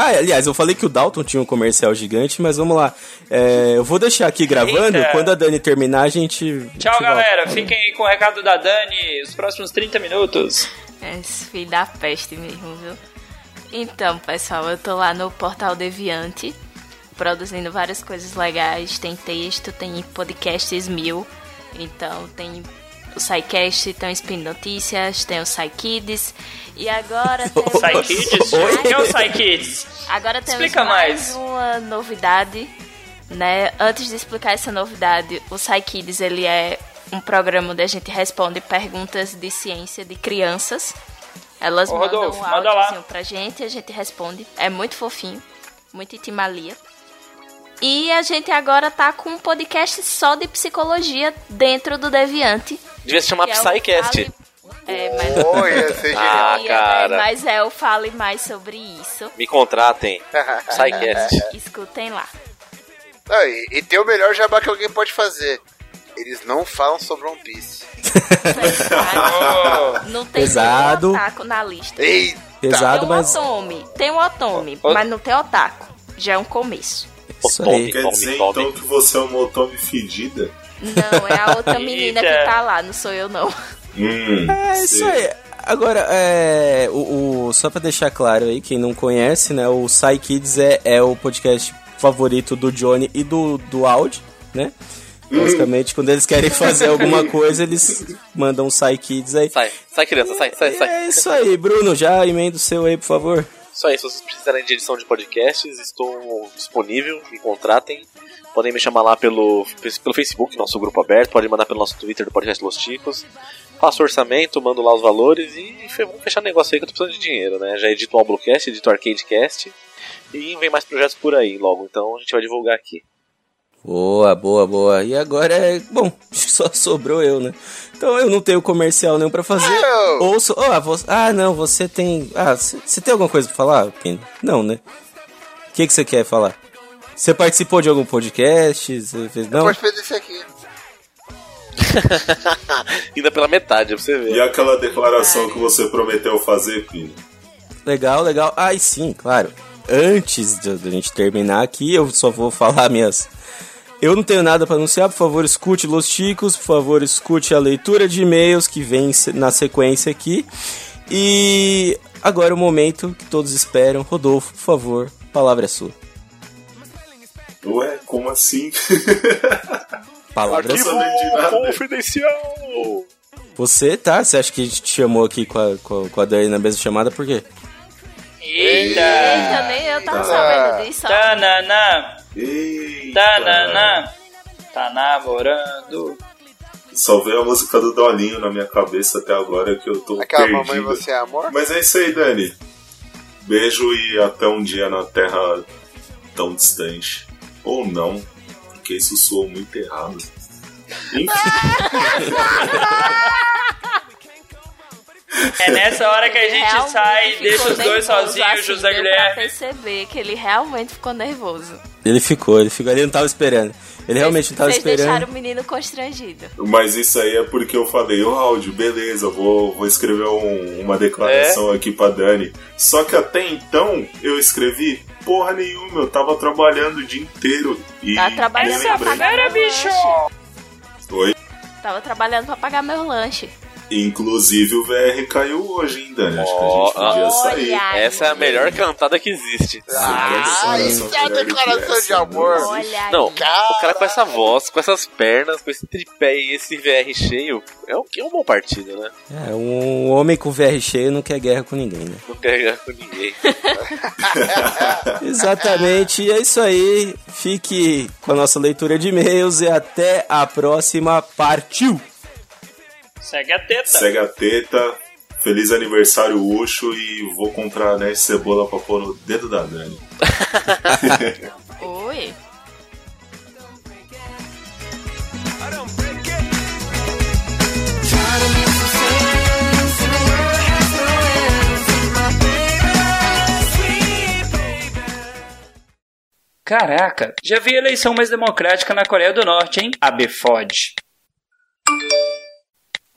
Ah, aliás, eu falei que o Dalton tinha um comercial gigante, mas vamos lá. É, eu vou deixar aqui gravando. Eita. Quando a Dani terminar, a gente. Tchau, a gente galera. volta. Fiquem aí com o recado da Dani os próximos 30 minutos. Esse filho da peste mesmo, viu? Então, pessoal, eu tô lá no Portal Deviante, produzindo várias coisas legais. Tem texto, tem podcasts mil. Então, tem o SciCast, tem o Spin Notícias, tem o SciKids. E agora temos... Psykids? O que é o Psykids? Agora temos Explica mais, mais. uma novidade, né? Antes de explicar essa novidade, o SciKids, ele é um programa onde a gente responde perguntas de ciência de crianças. Elas Ô, mandam Rodolfo, um manda lá. áudiozinho pra gente e a gente responde. É muito fofinho, muito itimalia. E a gente agora tá com um podcast só de psicologia dentro do Deviante. Devia se chamar é Psycast. Fale- É, mas... Oi, ia ser genial. Ah, Ia, né? cara. Mas é o Fale Mais Sobre Isso. Me contratem. Psycast. Escutem lá. Não, e, e tem o melhor jabá que alguém pode fazer. Eles não falam sobre One Piece. Ô, Não tem Pesado. nenhum otaku na lista. Eita! Pesado, tem um mas. otome, tem um otome, mas não tem otaku. Já é um começo. Isso aí. Quer dizer então que você é uma otome fedida? Não, é a outra menina que tá lá, não sou eu não. Hum, É isso aí. Agora, é, o, o- só pra deixar claro aí, quem não conhece, né? O Psy Kids é, é o podcast favorito do Johnny e do, do Audi, né? Basicamente, quando eles querem fazer alguma coisa, eles mandam um Psy Kids aí. Sai, sai criança, sai, sai, E sai. é isso aí, Bruno, já emenda o seu aí, por favor. Isso aí, se vocês precisarem de edição de podcasts, estou disponível, me contratem. Podem me chamar lá pelo, pelo Facebook, nosso grupo aberto, podem mandar pelo nosso Twitter do podcast Los Ticos. Faço orçamento, mando lá os valores e vamos fechar negócio aí que eu tô precisando de dinheiro, né? Já edito o Alblocast, edito o Arcadecast e vem mais projetos por aí logo, então a gente vai divulgar aqui. Boa, boa, boa. E agora é. Bom, só sobrou eu, né? Então eu não tenho comercial nenhum pra fazer. Eu. Ouço. Oh, você... Ah, não, você tem. Ah, você tem alguma coisa pra falar, Pino? Não, né? O que que você quer falar? Você participou de algum podcast? Você fez... Não? Pode fazer isso aqui. Ainda pela metade, pra você ver. E aquela declaração que você prometeu fazer, Pino? Legal, legal. Ah, e sim, claro. Antes da gente terminar aqui, eu só vou falar minhas. Eu não tenho nada pra anunciar, por favor, escute Los Chicos, por favor, escute a leitura de e-mails que vem na sequência aqui. E agora é o momento que todos esperam. Rodolfo, por favor, a palavra é sua. Ué, como assim? Palavra é Arquivo sua. confidencial! Você, tá? Você acha que a gente te chamou aqui com a, com a, com a Dani na mesma chamada por quê? Eita! Eita, nem eu tava sabendo disso. Tananã! Eita. Tananã! Tá namorando. Só veio a música do Dolinho na minha cabeça até agora que eu tô Aquela perdido. mamãe você é amor? Mas é isso aí, Dani. Beijo e até um dia na terra tão distante. Ou não, porque isso soou muito errado. Enfim, É nessa hora que a gente Realmente sai e deixa os dois nervoso, sozinhos, assim, José deu pra Guilherme. perceber que ele realmente ficou nervoso. Ele ficou, ele ficou. Ele não tava esperando. Ele realmente não tava Vocês deixaram esperando. o menino constrangido. mas isso aí é porque eu falei, ô áudio, beleza, vou, vou escrever um- uma declaração aqui pra Dani. Só que até então eu escrevi porra nenhuma, eu tava trabalhando o dia inteiro. E Tava trabalhando pra pagar meu bicho! lanche. Oi? Tava trabalhando pra pagar meu lanche. Inclusive o VR caiu hoje, hein, Dani? Acho que a gente podia sair. Olha. Essa é a melhor cantada que existe. Ah, isso é uma declaração de amor. Olha Não, aí. o cara com essa voz, com essas pernas, com esse tripé e esse VR cheio, é um, é um bom partido, né? É, um homem com VR cheio não quer guerra com ninguém, né? Não quer ganhar com ninguém. Exatamente, e é isso aí. Fique com a nossa leitura de e-mails e até a próxima. Partiu! Segue a teta. Segue a teta. Feliz aniversário, Ucho, e vou comprar né, cebola pra pôr no dedo da Dani. Oi. Caraca, já vi eleição mais democrática na Coreia do Norte, hein? A BFOD.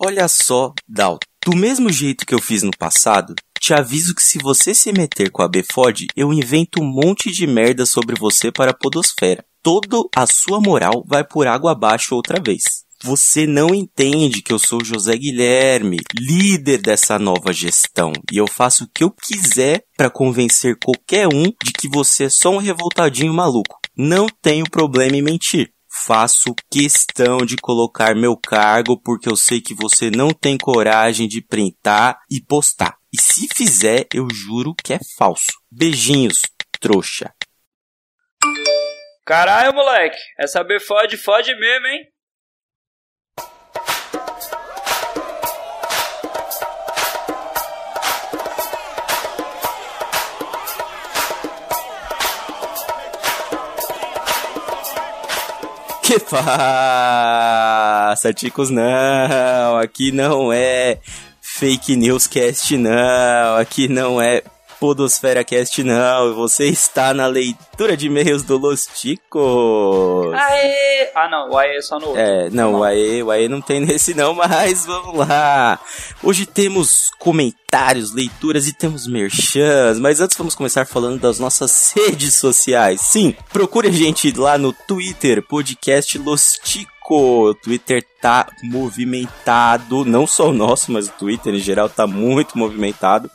Olha só, Dal, do mesmo jeito que eu fiz no passado, te aviso que se você se meter com a BFOD, eu invento um monte de merda sobre você para a podosfera. Toda a sua moral vai por água abaixo outra vez. Você não entende que eu sou José Guilherme, líder dessa nova gestão, e eu faço o que eu quiser para convencer qualquer um de que você é só um revoltadinho maluco. Não tenho problema em mentir. Faço questão de colocar meu cargo porque eu sei que você não tem coragem de printar e postar. E se fizer, eu juro que é falso. Beijinhos, trouxa. Caralho, moleque, essa BFOD fode mesmo, hein? Que passa, ticos? Não, aqui não é fake news cast, não. Aqui não é Podosfera Cast, não. Você está na leitura de e-mails do Los Ticos. Aê! Ah, não, o aê é só no outro. É, não, o AE, o AE não tem nesse não, mas vamos lá. Hoje temos comentários, leituras e temos merchans, mas antes vamos começar falando das nossas redes sociais. Sim, procure a gente lá no Twitter, podcast Los Tico. O Twitter tá movimentado, não só o nosso, mas o Twitter em geral tá muito movimentado.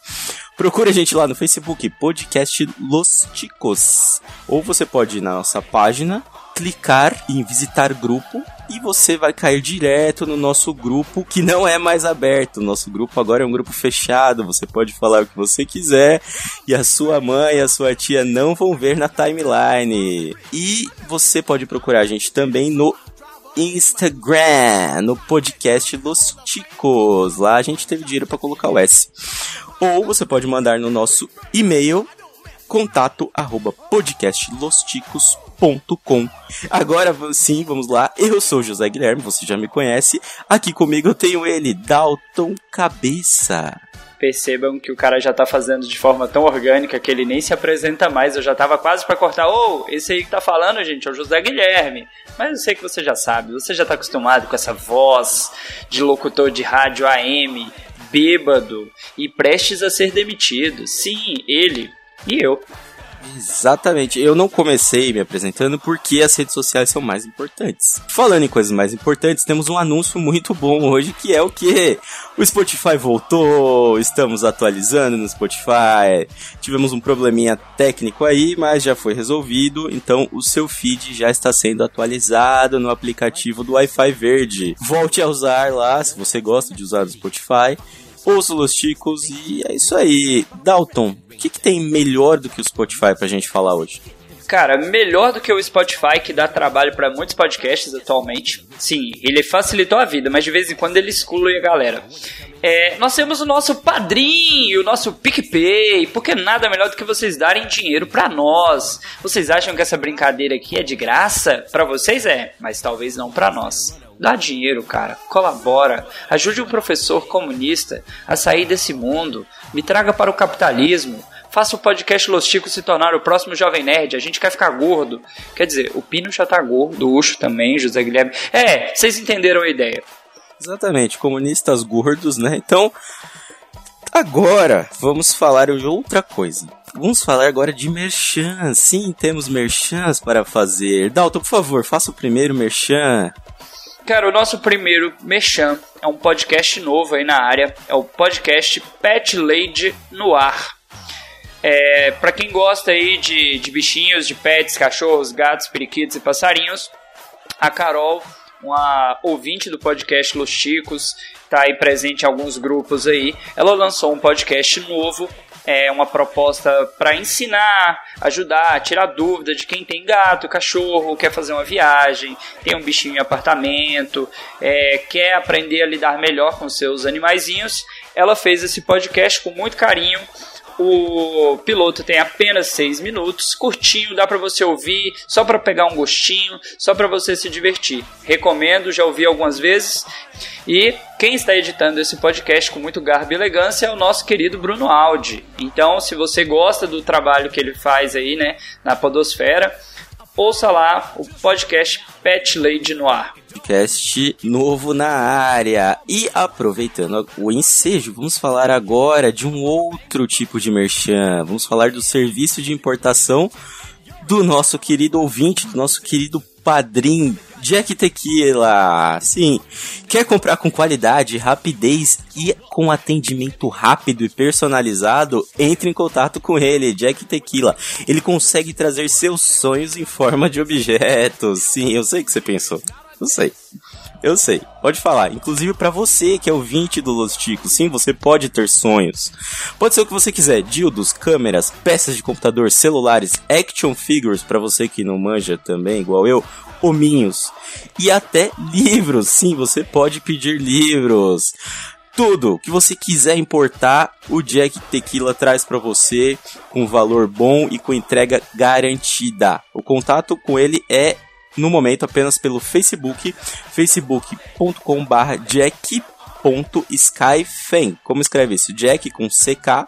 Procure a gente lá no Facebook, podcast Los Ticos. Ou você pode ir na nossa página, clicar em visitar grupo e você vai cair direto no nosso grupo que não é mais aberto. Nosso grupo agora é um grupo fechado. Você pode falar o que você quiser e a sua mãe e a sua tia não vão ver na timeline. E você pode procurar a gente também no Instagram, no podcast Los Ticos. Lá a gente teve dinheiro para colocar o S. Ou você pode mandar no nosso e-mail contato arroba podcastlosticos.com Agora sim, vamos lá. Eu sou José Guilherme, você já me conhece. Aqui comigo eu tenho ele, Dalton Cabeça. Percebam que o cara já tá fazendo de forma tão orgânica que ele nem se apresenta mais. Eu já tava quase pra cortar. Ô, esse aí que tá falando, gente, é o José Guilherme. Mas eu sei que você já sabe, você já tá acostumado com essa voz de locutor de rádio AM, bêbado e prestes a ser demitido. Sim, ele e eu. Exatamente. Eu não comecei me apresentando porque as redes sociais são mais importantes. Falando em coisas mais importantes, temos um anúncio muito bom hoje que é o que? O Spotify voltou, estamos atualizando no Spotify. Tivemos um probleminha técnico aí, mas já foi resolvido. Então o seu feed já está sendo atualizado no aplicativo do Wi-Fi Verde. Volte a usar lá se você gosta de usar o Spotify. Os Ticos e é isso aí. Dalton, o que, que tem melhor do que o Spotify pra gente falar hoje? Cara, melhor do que o Spotify, que dá trabalho pra muitos podcasts atualmente. Sim, ele facilitou a vida, mas de vez em quando ele exclui a galera. É, nós temos o nosso padrinho, o nosso PicPay, porque nada melhor do que vocês darem dinheiro pra nós. Vocês acham que essa brincadeira aqui é de graça? Pra vocês é, mas talvez não pra nós. Dá dinheiro, cara. Colabora. Ajude um professor comunista a sair desse mundo. Me traga para o capitalismo. Faça o podcast Los Chicos se tornar o próximo Jovem Nerd. A gente quer ficar gordo. Quer dizer, o Pino já tá gordo, o Ucho também, José Guilherme. É, vocês entenderam a ideia. Exatamente, comunistas gordos, né? Então, agora vamos falar de outra coisa. Vamos falar agora de merchan. Sim, temos merchans para fazer. Dalton, por favor, faça o primeiro merchan. Cara, o nosso primeiro Mechan é um podcast novo aí na área. É o podcast Pet Lady no Ar. É, para quem gosta aí de, de bichinhos, de pets, cachorros, gatos, periquitos e passarinhos, a Carol, uma ouvinte do podcast Los Chicos, tá aí presente em alguns grupos aí. Ela lançou um podcast novo é uma proposta para ensinar, ajudar, tirar dúvida de quem tem gato, cachorro, quer fazer uma viagem, tem um bichinho em apartamento, é, quer aprender a lidar melhor com seus animaizinhos. Ela fez esse podcast com muito carinho. O piloto tem apenas 6 minutos, curtinho, dá para você ouvir, só para pegar um gostinho, só para você se divertir. Recomendo, já ouvi algumas vezes. E quem está editando esse podcast com muito garbo e elegância é o nosso querido Bruno Aldi. Então, se você gosta do trabalho que ele faz aí, né, na Podosfera, ouça lá o podcast Pet Lady no ar. Podcast novo na área. E aproveitando o ensejo, vamos falar agora de um outro tipo de merchan. Vamos falar do serviço de importação do nosso querido ouvinte, do nosso querido padrinho Jack Tequila. Sim, quer comprar com qualidade, rapidez e com atendimento rápido e personalizado? Entre em contato com ele, Jack Tequila. Ele consegue trazer seus sonhos em forma de objetos. Sim, eu sei o que você pensou. Eu sei. Eu sei, pode falar. Inclusive para você que é ouvinte do Los Ticos, sim, você pode ter sonhos. Pode ser o que você quiser: dildos, câmeras, peças de computador, celulares, action figures para você que não manja também, igual eu, hominhos e até livros. Sim, você pode pedir livros. Tudo que você quiser importar, o Jack Tequila traz para você com valor bom e com entrega garantida. O contato com ele é no momento apenas pelo Facebook, facebook.com.br jack.skyfeng. Como escreve isso? Jack com CK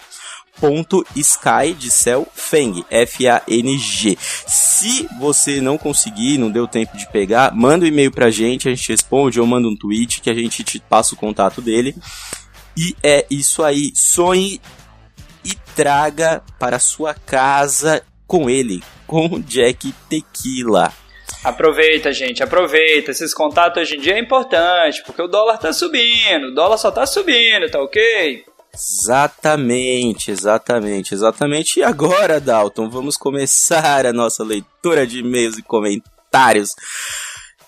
ponto sky de céu Feng, F-A-N-G. Se você não conseguir, não deu tempo de pegar, manda um e-mail pra gente, a gente responde ou manda um tweet que a gente te passa o contato dele. E é isso aí. Sonhe e traga para sua casa com ele, com Jack Tequila. Aproveita, gente, aproveita. Esses contatos hoje em dia é importante, porque o dólar tá subindo, o dólar só tá subindo, tá ok? Exatamente, exatamente, exatamente. E agora, Dalton, vamos começar a nossa leitura de e-mails e comentários.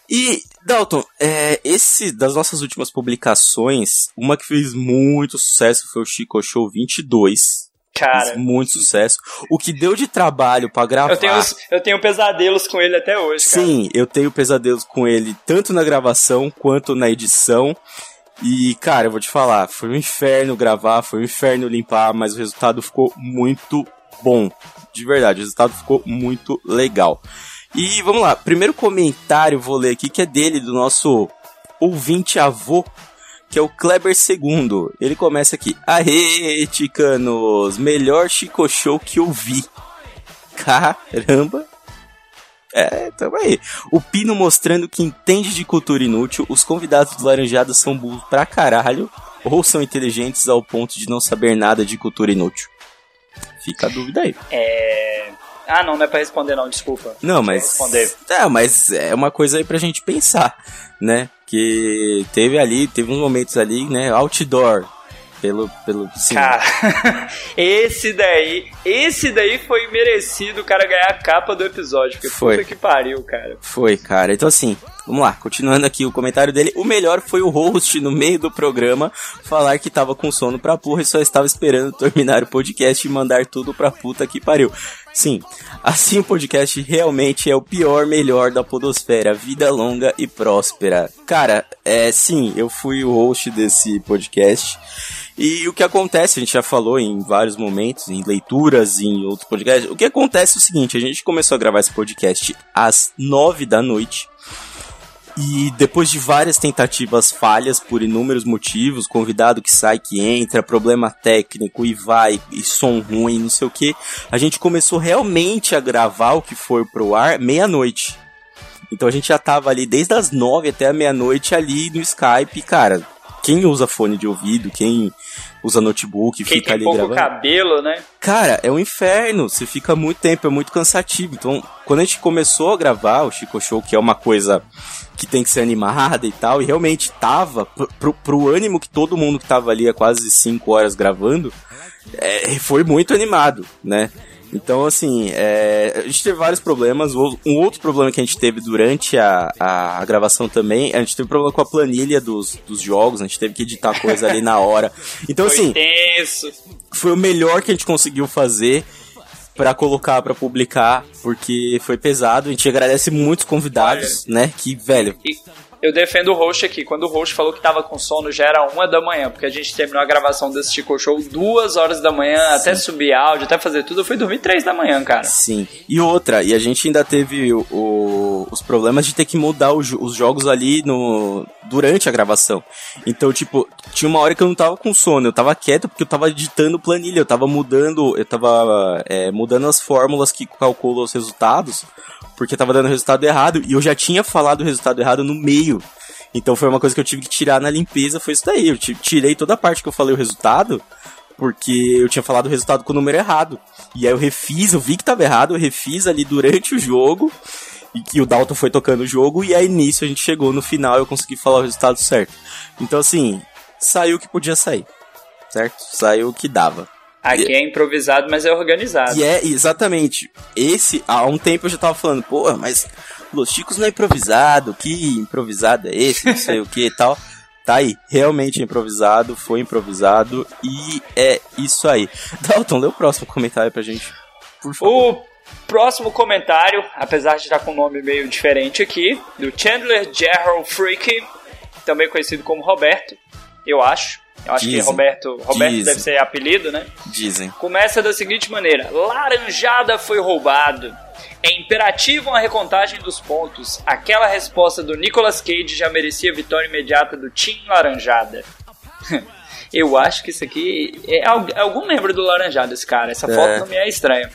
E, Dalton, é, esse das nossas últimas publicações, uma que fez muito sucesso foi o Chico Show 22. Cara, muito sucesso. O que deu de trabalho pra gravar. eu tenho, eu tenho pesadelos com ele até hoje, cara. Sim, eu tenho pesadelos com ele tanto na gravação quanto na edição. E, cara, eu vou te falar, foi um inferno gravar, foi um inferno limpar, mas o resultado ficou muito bom. De verdade, o resultado ficou muito legal. E vamos lá, primeiro comentário vou ler aqui que é dele, do nosso ouvinte avô, que é o Kleber II. Ele começa aqui: Aê, Ticanos, melhor Chico Show que eu vi. Caramba, é, tamo aí. O Pino mostrando que entende de cultura inútil, os convidados do Laranjada são burros pra caralho, ou são inteligentes ao ponto de não saber nada de cultura inútil. Fica a dúvida aí. É... Ah, não, não é pra responder não, desculpa. Não, mas. responder. É, mas é uma coisa aí pra gente pensar, né? Que teve ali, teve uns momentos ali, né? Outdoor. Pelo. pelo sim. Cara, esse daí, esse daí foi merecido o cara ganhar a capa do episódio, porque Foi. puta que pariu, cara. Foi, cara. Então, assim, Vamos lá, continuando aqui o comentário dele. O melhor foi o host no meio do programa falar que tava com sono pra porra e só estava esperando terminar o podcast e mandar tudo pra puta que pariu. Sim, assim o podcast realmente é o pior melhor da podosfera. Vida longa e próspera. Cara, é sim, eu fui o host desse podcast. E o que acontece, a gente já falou em vários momentos, em leituras, em outros podcasts. O que acontece é o seguinte: a gente começou a gravar esse podcast às nove da noite. E depois de várias tentativas falhas por inúmeros motivos, convidado que sai, que entra, problema técnico e vai, e som ruim, não sei o que, a gente começou realmente a gravar o que for pro ar meia-noite. Então a gente já tava ali desde as nove até a meia-noite ali no Skype, cara. Quem usa fone de ouvido, quem usa notebook, Quem fica ali pouco gravando. cabelo, né? Cara, é um inferno. Você fica muito tempo, é muito cansativo. Então, quando a gente começou a gravar o Chico Show, que é uma coisa que tem que ser animada e tal, e realmente tava, pro, pro, ânimo que todo mundo que tava ali há quase 5 horas gravando, é, foi muito animado, né? Então, assim, é, a gente teve vários problemas. Um outro problema que a gente teve durante a, a, gravação também, a gente teve problema com a planilha dos, dos jogos, a gente teve que editar coisa ali na hora. Então, Foi assim, tenso. foi o melhor que a gente conseguiu fazer pra colocar, pra publicar, porque foi pesado. A gente agradece muitos convidados, né? Que, velho, E eu defendo o host aqui. Quando o host falou que tava com sono, já era uma da manhã, porque a gente terminou a gravação desse Chico Show duas horas da manhã, até subir áudio, até fazer tudo. Eu fui dormir três da manhã, cara. sim. E outra, e a gente ainda teve o- o- os problemas de ter que mudar o jo- os jogos ali no durante a gravação. Então, tipo, tinha uma hora que eu não tava com sono, eu tava quieto porque eu tava editando planilha, eu tava mudando, eu tava é, mudando as fórmulas que calculam os resultados, porque tava dando resultado errado, e eu já tinha falado o resultado errado no meio. Então foi uma coisa que eu tive que tirar na limpeza, foi isso daí. Eu ti- tirei toda a parte que eu falei o resultado, porque eu tinha falado o resultado com o número errado. E aí eu refiz, eu vi que tava errado, eu refiz ali durante o jogo, e que o Dalton foi tocando o jogo, e aí nisso a gente chegou no final e eu consegui falar o resultado certo. Então assim, saiu o que podia sair, certo? Saiu o que dava. Aqui é improvisado, mas é organizado. E é exatamente. Esse, há um tempo eu já tava falando, pô, mas Los Chicos não é improvisado, que improvisado é esse, não sei o que e tal. Tá aí, realmente é improvisado, foi improvisado e é isso aí. Dalton, lê o próximo comentário pra gente, por favor. O próximo comentário, apesar de estar com um nome meio diferente aqui, do Chandler Gerald Freak, também conhecido como Roberto, eu acho. Eu acho que Dizem. Roberto, Roberto Dizem. deve ser apelido, né? Dizem. Começa da seguinte maneira: Laranjada foi roubado. É imperativo uma recontagem dos pontos. Aquela resposta do Nicolas Cage já merecia vitória imediata do Team Laranjada. Eu acho que isso aqui é al- é algum membro do Laranjada, esse cara. Essa É. foto não me é estranha.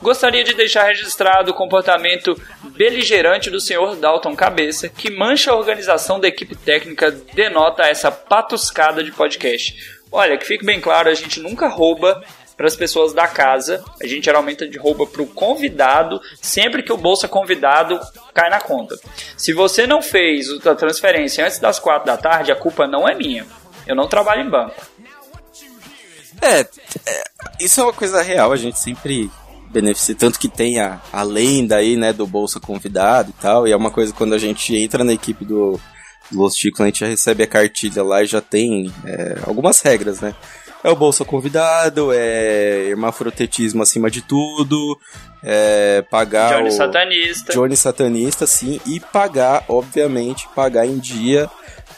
Gostaria de deixar registrado o comportamento beligerante do senhor Dalton Cabeça, que mancha a organização da equipe técnica, denota essa patuscada de podcast. Olha, que fique bem claro, a gente nunca rouba para as pessoas da casa. A gente geralmente rouba para o convidado sempre que o bolsa convidado cai na conta. Se você não fez a transferência antes das quatro da tarde, a culpa não é minha. Eu não trabalho em banco. É, é, isso é uma coisa real, a gente sempre beneficia, tanto que tem a, a lenda aí, né, do Bolsa Convidado e tal, e é uma coisa quando a gente entra na equipe do Los Chicos, a gente já recebe a cartilha lá e já tem é, algumas regras, né? É o Bolsa Convidado, é hermafrotetismo acima de tudo, é pagar Johnny o... Satanista. Johnny Satanista, sim, e pagar, obviamente, pagar em dia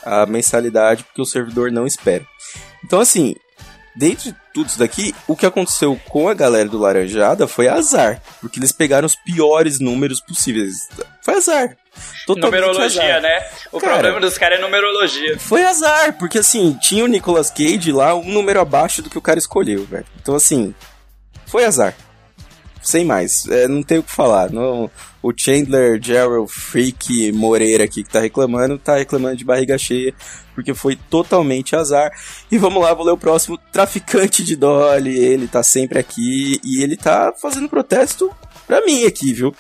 a mensalidade, porque o servidor não espera. Então, assim, dentro de tudo isso daqui, o que aconteceu com a galera do Laranjada foi azar, porque eles pegaram os piores números possíveis. Foi azar. Totalmente Numerologia, azar. né? O Cara, problema dos caras é numerologia. Foi azar, porque assim, tinha o Nicolas Cage lá, um número abaixo do que o cara escolheu, velho. Então, assim, foi azar. Sem mais, é, não tem o que falar. O Chandler, Gerald, Freak, Moreira aqui que tá reclamando, tá reclamando de barriga cheia, porque foi totalmente azar. E vamos lá, vou ler o próximo. Traficante de Dolly, ele tá sempre aqui e ele tá fazendo protesto pra mim aqui, viu?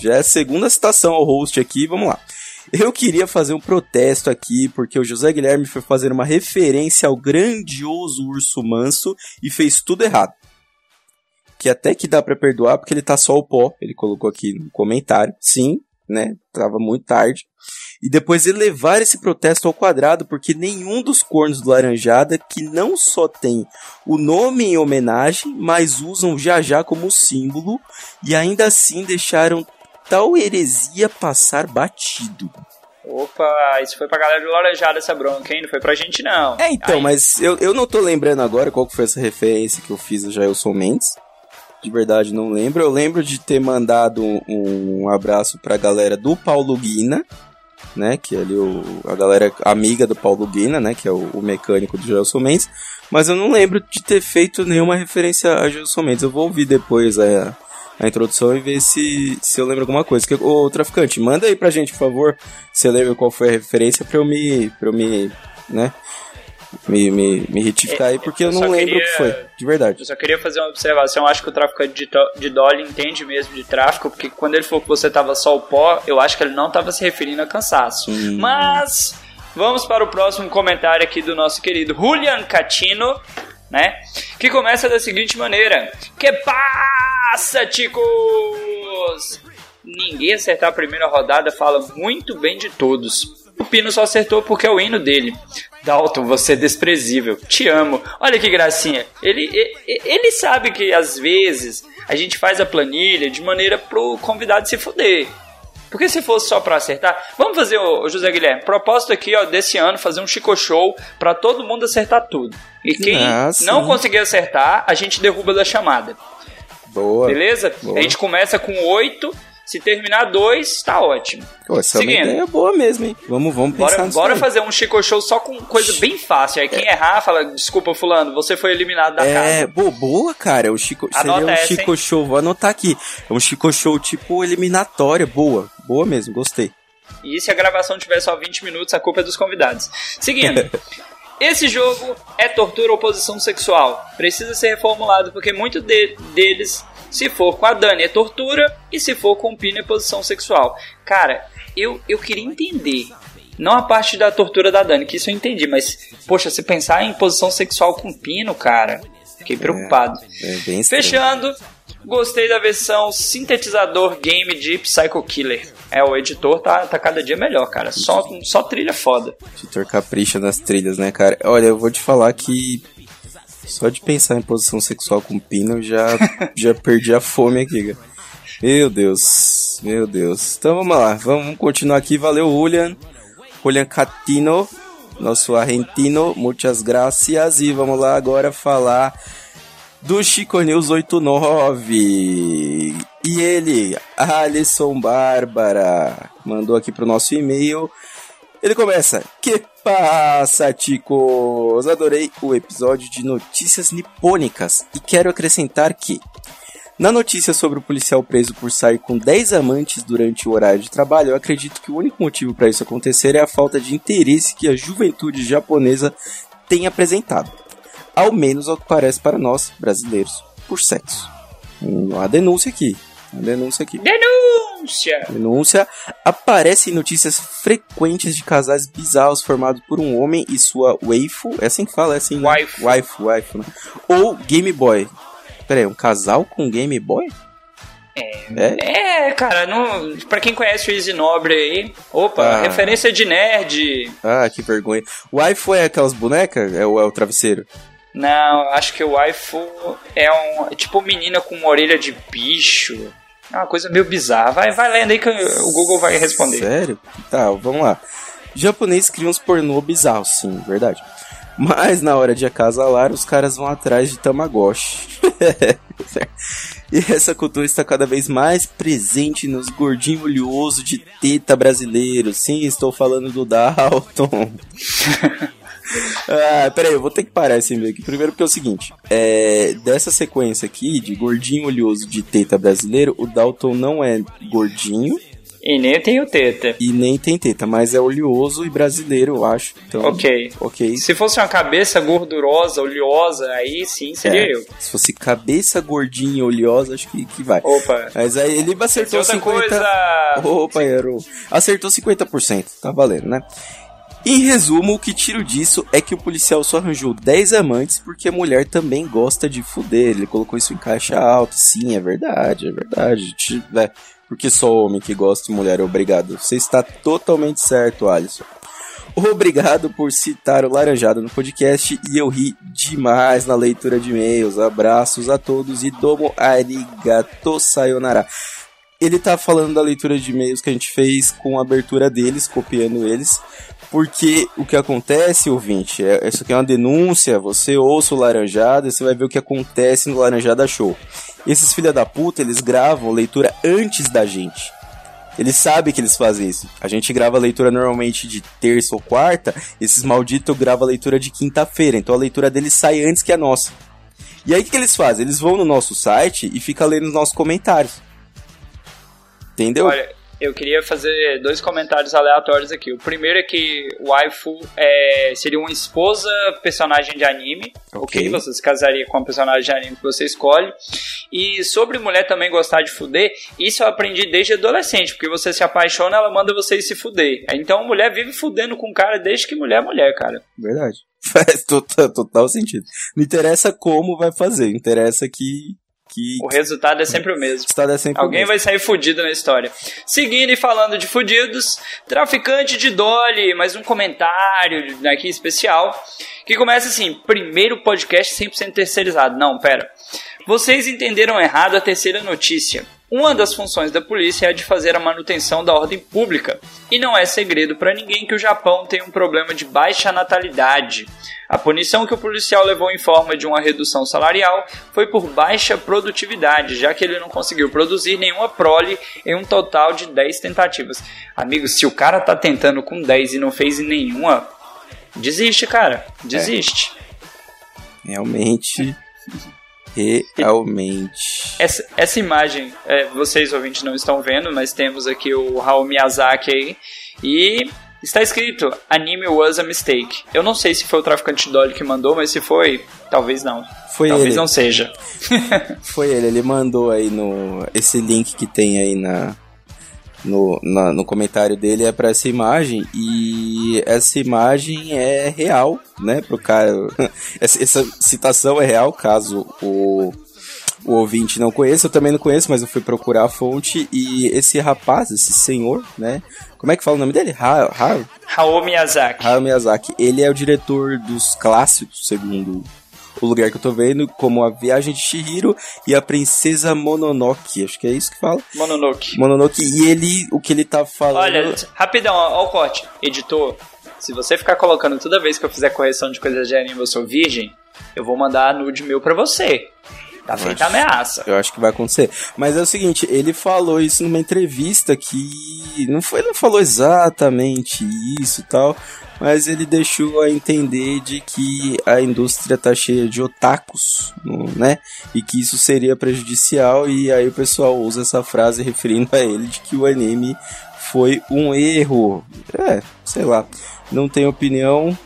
Já é a segunda citação ao host aqui, vamos lá. Eu queria fazer um protesto aqui, porque o José Guilherme foi fazer uma referência ao grandioso urso manso e fez tudo errado. Que até que dá pra perdoar, porque ele tá só o pó. Ele colocou aqui no comentário. Sim, né? Tava muito tarde. E depois elevar esse protesto ao quadrado, porque nenhum dos cornos do Laranjada, que não só tem o nome em homenagem, mas usam já já como símbolo, e ainda assim deixaram tal heresia passar batido. Opa, isso foi pra galera do Laranjada essa bronca, hein? Não foi pra gente, não. É, então, Aí- mas eu, eu não tô lembrando agora qual que foi essa referência que eu fiz do Jailson Mendes. De verdade, não lembro. Eu lembro de ter mandado um, um abraço pra galera do Paulo Guina, né? Que é ali o, a galera amiga do Paulo Guina, né? Que é o, o mecânico do Jailson Mendes. Mas eu não lembro de ter feito nenhuma referência a Jailson Mendes. Eu vou ouvir depois a, a introdução e ver se, se eu lembro alguma coisa. Que, traficante, manda aí pra gente, por favor, se lembra qual foi a referência pra eu me. Pra eu me. né? Me, me, me retificar aí, porque eu eu não lembro o que queria- foi, de verdade. Eu só queria fazer uma observação. Acho que o traficante de, de Dolly entende mesmo de tráfico, porque quando ele falou que você tava só o pó, eu acho que ele não tava se referindo a cansaço. Hum. Mas vamos para o próximo comentário aqui do nosso querido Julian Catino, né? Que começa da seguinte maneira: Que passa, ticos? Ninguém acertar a primeira rodada fala muito bem de todos. O Pino só acertou porque é o hino dele. Dalton, você é desprezível. Te amo. Olha que gracinha. Ele, e- ele sabe que às vezes a gente faz a planilha de maneira pro convidado se fuder. Porque se fosse só pra acertar, vamos fazer, o José Guilherme, propósito aqui, ó, desse ano, fazer um Chico Show pra todo mundo acertar tudo. E quem Ah, sim. não conseguir acertar, a gente derruba da chamada. Boa. Beleza? Boa. A gente começa com 8, se terminar 2, tá ótimo. Pô, essa é uma ideia boa mesmo, hein? Vamos, vamos pensar Bora, nisso bora aí. fazer um Chico Show só com coisa bem fácil. Aí quem errar, fala, desculpa, fulano, você foi eliminado da É, casa. bo- boa, cara. É um Chico, Anota seria um essa, Chico hein? Show. Vou anotar aqui. É um Chico Show tipo eliminatória. Boa. Boa mesmo, gostei. E se a gravação tiver só 20 minutos, a culpa é dos convidados. Seguindo. Esse jogo é tortura ou oposição sexual. Precisa ser reformulado porque muito de- deles, se for com a Dani, é tortura e se for com o Pino é posição sexual. Cara, eu, eu queria entender. Não a parte da tortura da Dani, que isso eu entendi, mas, poxa, se pensar em posição sexual com o Pino, cara, fiquei preocupado. É bem estranho. Fechando, gostei da versão sintetizador game de Psycho Killer. É, o editor tá, tá cada dia melhor, cara. Só, só trilha foda. Editor capricha nas trilhas, né, cara? Olha, eu vou te falar que só de pensar em posição sexual com pino, já, já perdi a fome aqui, cara. Meu Deus, meu Deus. Então vamos lá, vamos continuar aqui. Valeu, Julian. Julian Catino, nosso argentino. Muitas gracias. E vamos lá agora falar do Chico News 89. E ele, Alisson Bárbara, mandou aqui pro nosso e-mail. Ele começa: Que passa, ticos? Adorei o episódio de notícias nipônicas e quero acrescentar que. Na notícia sobre o policial preso por sair com 10 amantes durante o horário de trabalho, eu acredito que o único motivo para isso acontecer é a falta de interesse que a juventude japonesa tem apresentado. Ao menos ao que parece para nós, brasileiros, por sexo. Hum, Uma denúncia aqui. Uma denúncia aqui. Denúncia! Denúncia. Aparecem notícias frequentes de casais bizarros formados por um homem e sua waifu. É assim que fala, é assim, né? Waifu. Waifu, waifu, né? Ou Game Boy. Pera aí, um casal com Game Boy? É. É, cara, não, pra quem conhece o Easy Nobre aí, opa, Ah. referência de nerd. Ah, que vergonha. Waifu é aquelas bonecas? É o, é o travesseiro? Não, acho que o waifu é um é tipo menina com uma orelha de bicho. É uma coisa meio bizarra. Vai, vai lendo aí que o Google vai responder. Sério? Tá, vamos lá. Japonês cria uns pornô bizarros, sim, verdade. Mas na hora de acasalar, os caras vão atrás de Tamagotchi. e essa cultura está cada vez mais presente nos gordinhos oleosos de teta brasileiros. Sim, estou falando do Dalton. Ah, peraí, eu vou ter que parar esse e-mail aqui. Primeiro porque é o seguinte, é, dessa sequência aqui de gordinho oleoso de teta brasileiro, o Dalton não é gordinho E nem tem o teta. e nem tem teta, mas é oleoso e brasileiro, eu acho. Então, Ok. ok. Se fosse uma cabeça gordurosa, oleosa, aí sim seria É, eu. Se fosse cabeça gordinha e oleosa, acho que, que vai. Opa. Mas aí ele acertou outra 50%. coisa. Opa, errou. Acertou 50%, tá valendo, né? Em resumo, o que tiro disso é que o policial só arranjou 10 amantes porque a mulher também gosta de fuder. Ele colocou isso em caixa alta. Sim, é verdade, é verdade. Ti- é, porque só homem que gosta de mulher é obrigado. Você está totalmente certo, Alisson. Obrigado por citar o Laranjada no podcast e eu ri demais na leitura de e-mails. Abraços a todos e domo arigato sayonara. Ele tá falando da leitura de e-mails que a gente fez com a abertura deles, copiando eles. Porque o que acontece, ouvinte, é, isso aqui é uma denúncia, você ouça o Laranjada e você vai ver o que acontece no Laranjada Show. Esses filha da puta, eles gravam leitura antes da gente. Eles sabem que eles fazem isso. A gente grava a leitura normalmente de terça ou quarta, esses malditos gravam a leitura de quinta-feira, então a leitura deles sai antes que a nossa. E aí o que, eles fazem? Eles vão no nosso site e ficam lendo os nossos comentários. Entendeu? Olha, eu queria fazer dois comentários aleatórios aqui. O primeiro é que waifu é, seria uma esposa personagem de anime, ok? Você se casaria com a personagem de anime que você escolhe. E sobre mulher também gostar de fuder, isso eu aprendi desde adolescente, porque você se apaixona, ela manda você se fuder. Então mulher vive fudendo com o cara desde que mulher é mulher, cara. Verdade. Faz total, total sentido. Não interessa como vai fazer, interessa que. Que O resultado é sempre o mesmo. é sempre o Alguém mesmo. vai sair fudido na história. Seguindo e falando de fudidos, traficante de Dolly, mais um comentário aqui especial, que começa assim, primeiro podcast 100% terceirizado. Não, pera. Vocês entenderam errado a terceira notícia. Uma das funções da polícia é a de fazer a manutenção da ordem pública. E não é segredo para ninguém que o Japão tem um problema de baixa natalidade. A punição que o policial levou em forma de uma redução salarial foi por baixa produtividade, já que ele não conseguiu produzir nenhuma prole em um total de 10 tentativas. Amigo, se o cara tá tentando com 10 e não fez nenhuma, desiste, cara. Desiste. Realmente. Realmente. Essa, essa imagem, é, vocês ouvintes não estão vendo, mas temos aqui o Hayao Miyazaki aí. E está escrito: Anime was a mistake. Eu não sei se foi o traficante de Dolly que mandou, mas se foi, talvez não. Foi talvez ele. não seja. Foi ele, ele mandou aí no. Esse link que tem aí na. No, na- no comentário dele é pra essa imagem e essa imagem é real, né? Pro cara. Essa, essa citação é real, caso o, o ouvinte não conheça. Eu também não conheço, mas eu fui procurar a fonte e esse rapaz, esse senhor, né? Como é que fala o nome dele? Ha, ha, Hayao Miyazaki. Hayao Miyazaki, ele é o diretor dos clássicos, segundo o lugar que eu tô vendo, como A Viagem de Chihiro e A Princesa Mononoke, acho que é isso que fala. Mononoke. Mononoke, e ele, o que ele tá falando... Olha, rapidão, ó, ó o corte. Editor, se você ficar colocando toda vez que eu fizer correção de coisas de anime eu sou virgem, eu vou mandar nude meu pra você. Tá feita ameaça. Eu acho que vai acontecer. Mas é o seguinte, ele falou isso numa entrevista que não foi, não falou exatamente isso e tal, mas ele deixou a entender de que a indústria tá cheia de otakus, né? E que isso seria prejudicial e aí o pessoal usa essa frase referindo a ele de que o anime foi um erro. É, sei lá. Não tenho opinião,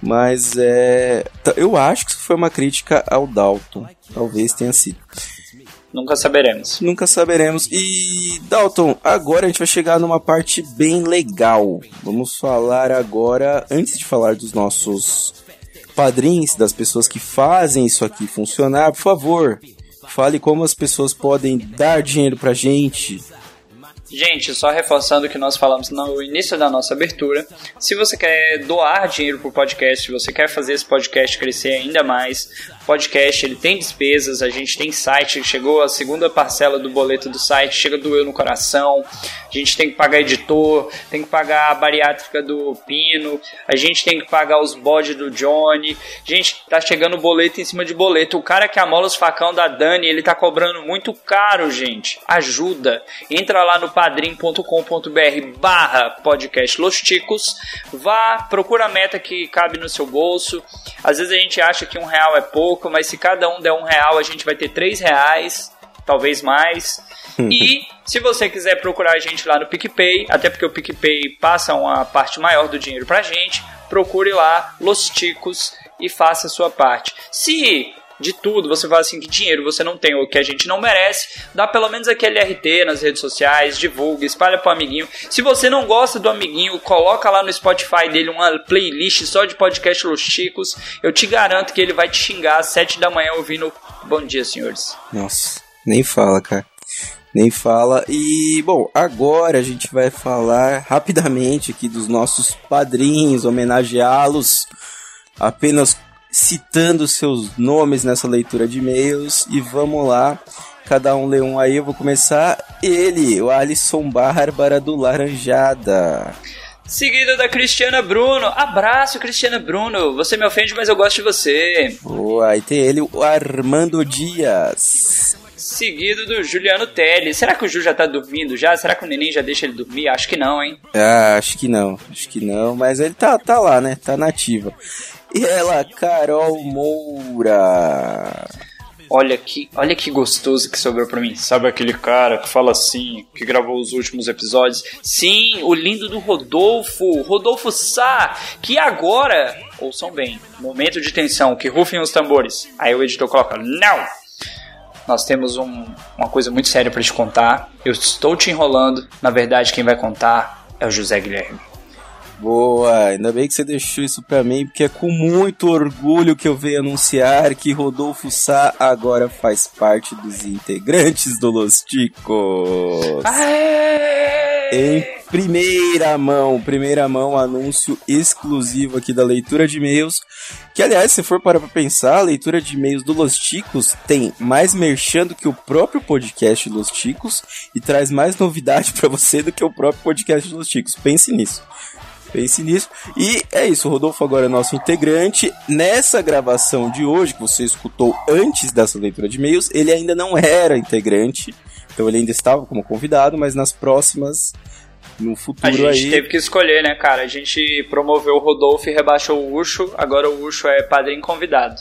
mas é. Eu acho que isso foi uma crítica ao Dalton. Talvez tenha sido. Nunca saberemos. Nunca saberemos. E, Dalton, agora a gente vai chegar numa parte bem legal. Vamos falar agora, antes de falar dos nossos padrinhos, das pessoas que fazem isso aqui funcionar, por favor, fale como as pessoas podem dar dinheiro pra gente. Gente, só reforçando o que nós falamos no início da nossa abertura, se você quer doar dinheiro pro podcast, se você quer fazer esse podcast crescer ainda mais, podcast ele tem despesas, a gente tem site, chegou a segunda parcela do boleto do site, chega doeu no coração, a gente tem que pagar editor, tem que pagar a bariátrica do Pino, a gente tem que pagar os bodes do Johnny, gente, tá chegando boleto em cima de boleto, o cara que amola os facão da Dani, ele tá cobrando muito caro, gente, ajuda, entra lá no padrim.com.br barra podcast Los Ticos, vá, procura a meta que cabe no seu bolso, às vezes a gente acha que um real é pouco, mas se cada um der um real, a gente vai ter três reais, talvez mais, e se você quiser procurar a gente lá no PicPay, até porque o PicPay passa uma parte maior do dinheiro pra gente, procure lá Los Ticos e faça a sua parte. Se de tudo você fala assim que dinheiro você não tem ou que a gente não merece, dá pelo menos aquele RT nas redes sociais, divulga, espalha pro amiguinho. Se você não gosta do amiguinho, coloca lá no Spotify dele uma playlist só de podcast Los Ticos. Eu te garanto que ele vai te xingar às 7 da manhã ouvindo Bom dia, senhores. Nossa, nem fala, cara. Nem fala. E, bom, agora a gente vai falar rapidamente aqui dos nossos padrinhos, homenageá-los, apenas citando seus nomes nessa leitura de e-mails. E vamos lá, cada um lê um aí. Eu vou começar. Ele, o Alisson Bárbara do Laranjada. Seguido da Cristiana Bruno. Abraço, Cristiana Bruno. Você me ofende, mas eu gosto de você. Boa, aí tem ele, o Armando Dias. Seguido do Juliano Telly. Será que o Ju já tá dormindo já? Será que o neném já deixa ele dormir? Acho que não, hein? Ah, acho que não, acho que não, mas ele tá, tá lá, né? Tá nativa. E ela, Carol Moura. Olha que, olha que gostoso que sobrou pra mim. Sabe aquele cara que fala assim, que gravou os últimos episódios? Sim, o lindo do Rodolfo, Rodolfo Sá, que agora, ouçam bem, momento de tensão, que rufem os tambores. Aí o editor coloca, não! Nós temos um- uma coisa muito séria pra te contar. Eu estou te enrolando. Na verdade, quem vai contar é o José Guilherme. Boa, ainda bem que você deixou isso pra mim, porque é com muito orgulho que eu venho anunciar que Rodolfo Sá agora faz parte dos integrantes do Los Ticos. Em primeira mão, primeira mão, anúncio exclusivo aqui da leitura de e-mails. Que, aliás, se for parar pra pensar, a leitura de e-mails do Los Ticos tem mais merchan do que o próprio podcast Los Ticos e traz mais novidade pra você do que o próprio podcast Los Ticos. Pense nisso. Pense nisso. E é isso, o Rodolfo agora é nosso integrante. Nessa gravação de hoje, que você escutou antes dessa leitura de e-mails, ele ainda não era integrante. Então ele ainda estava como convidado, mas nas próximas, no A futuro gente aí. teve que escolher, né, cara? A gente promoveu o Rodolfo e rebaixou o Ucho, agora o Ucho é padrinho convidado.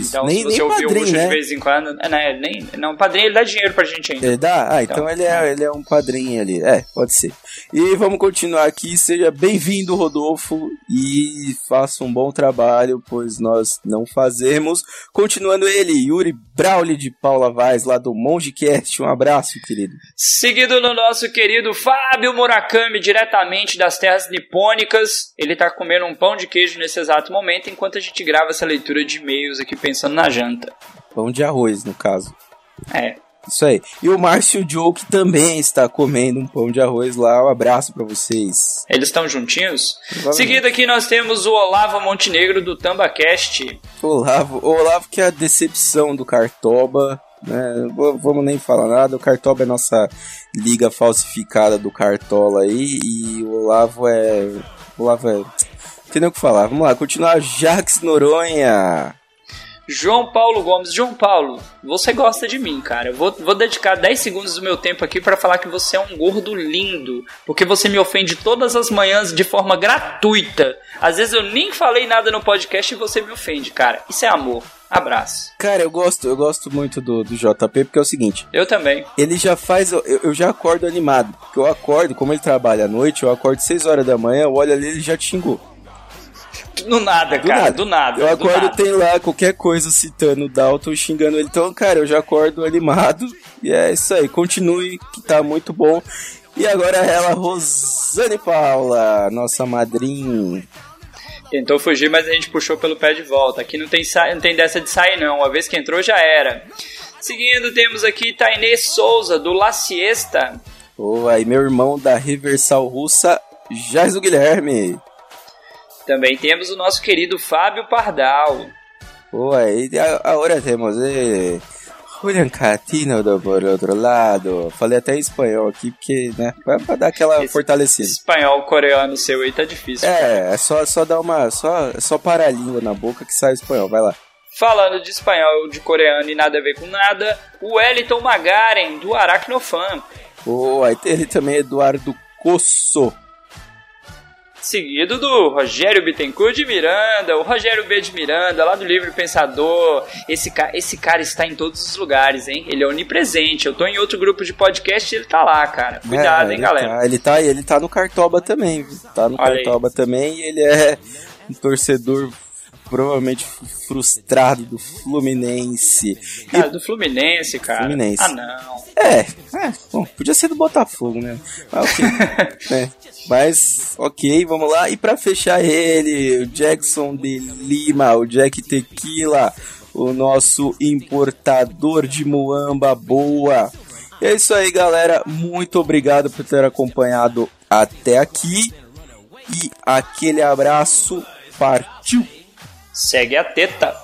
Isso, Então, nem, se você nem ouvir o padrinho, Ucho né? de vez em quando. É, né, nem, não, padrinho ele dá dinheiro pra gente ainda. Ele dá? Ah, então, ele, é, ele é um padrinho ali. É, pode ser. E vamos continuar aqui. Seja bem-vindo, Rodolfo, e faça um bom trabalho, pois nós não fazemos. Continuando ele, Yuri Brauli de Paula Vaz, lá do Mongecast. Um abraço, querido. Seguido no nosso querido Fábio Murakami, diretamente das terras nipônicas. Ele tá comendo um pão de queijo nesse exato momento, enquanto a gente grava essa leitura de e-mails aqui pensando na janta. Pão de arroz, no caso. É. Isso aí. E o Márcio Joe, que também está comendo um pão de arroz lá. Um abraço pra vocês. Eles estão juntinhos? Seguido aqui nós temos o Olavo Montenegro do TambaCast. Olavo, o Olavo que é a decepção do Cartoba, né? Vamos nem falar nada, o Cartoba é nossa liga falsificada do Cartola aí e o Olavo é. O Olavo é. Não tem nem o que falar. Vamos lá, continuar. Jax Noronha. João Paulo Gomes. João Paulo, você gosta de mim, cara. Eu vou, vou dedicar 10 segundos do meu tempo aqui pra falar que você é um gordo lindo. Porque você me ofende todas as manhãs de forma gratuita. Às vezes eu nem falei nada no podcast e você me ofende, cara. Isso é amor. Abraço. Cara, eu gosto, eu gosto muito do, do JP porque é o seguinte. Eu também. Ele já faz. Eu, eu já acordo animado. Porque eu acordo, como ele trabalha à noite, eu acordo 6 horas da manhã, eu olho ali ele já te xingou. Do nada, Do cara. nada. Do nada. Eu do acordo, nada. tem lá qualquer coisa citando o Dalton e xingando ele. Então, cara, eu já acordo animado. E é isso aí. Continue, que tá muito bom. E agora ela, Rosane Paula, nossa madrinha. Tentou fugir, mas a gente puxou pelo pé de volta. Aqui não tem, não tem dessa de sair, não. Uma vez que entrou, já era. Seguindo, temos aqui Tainê Souza, do La Siesta. Aí, meu irmão da Reversal Russa, Jais do Guilherme. Também temos o nosso querido Fábio Pardal. A- agora temos eh, Julian Catino do por outro lado. Falei até em espanhol aqui, porque, né, pra, pra dar aquela Esse- fortalecida. Espanhol, coreano seu aí tá difícil. É, é só, só dar uma. Só, é só parar a língua na boca que sai o espanhol, vai lá. Falando de espanhol, de coreano e nada a ver com nada, o Wellington Magaren, do Aracnofan. Tem ele também, Eduardo Cosso. Seguido do Rogério Bittencourt de Miranda, o Rogério B de Miranda, lá do Livre Pensador. Esse, ca esse cara está em todos os lugares, hein? Ele é onipresente. Eu tô em outro grupo de podcast e ele tá lá, cara. Cuidado, É, hein, ele galera. Tá, ele, tá, ele tá no Cartoba também? Tá no Olha aí. Cartoba também e ele é um torcedor provavelmente frustrado do Fluminense. Cara, do Fluminense, cara. Fluminense. Ah, não. É, é, bom, podia ser do Botafogo, né? Mas ok. é, mas, ok, vamos lá. E pra fechar ele, o Jackson de Lima, o Jack Tequila, o nosso importador de muamba boa. E é isso aí, galera. Muito obrigado por ter acompanhado até aqui. E aquele abraço. Partiu! Segue a teta.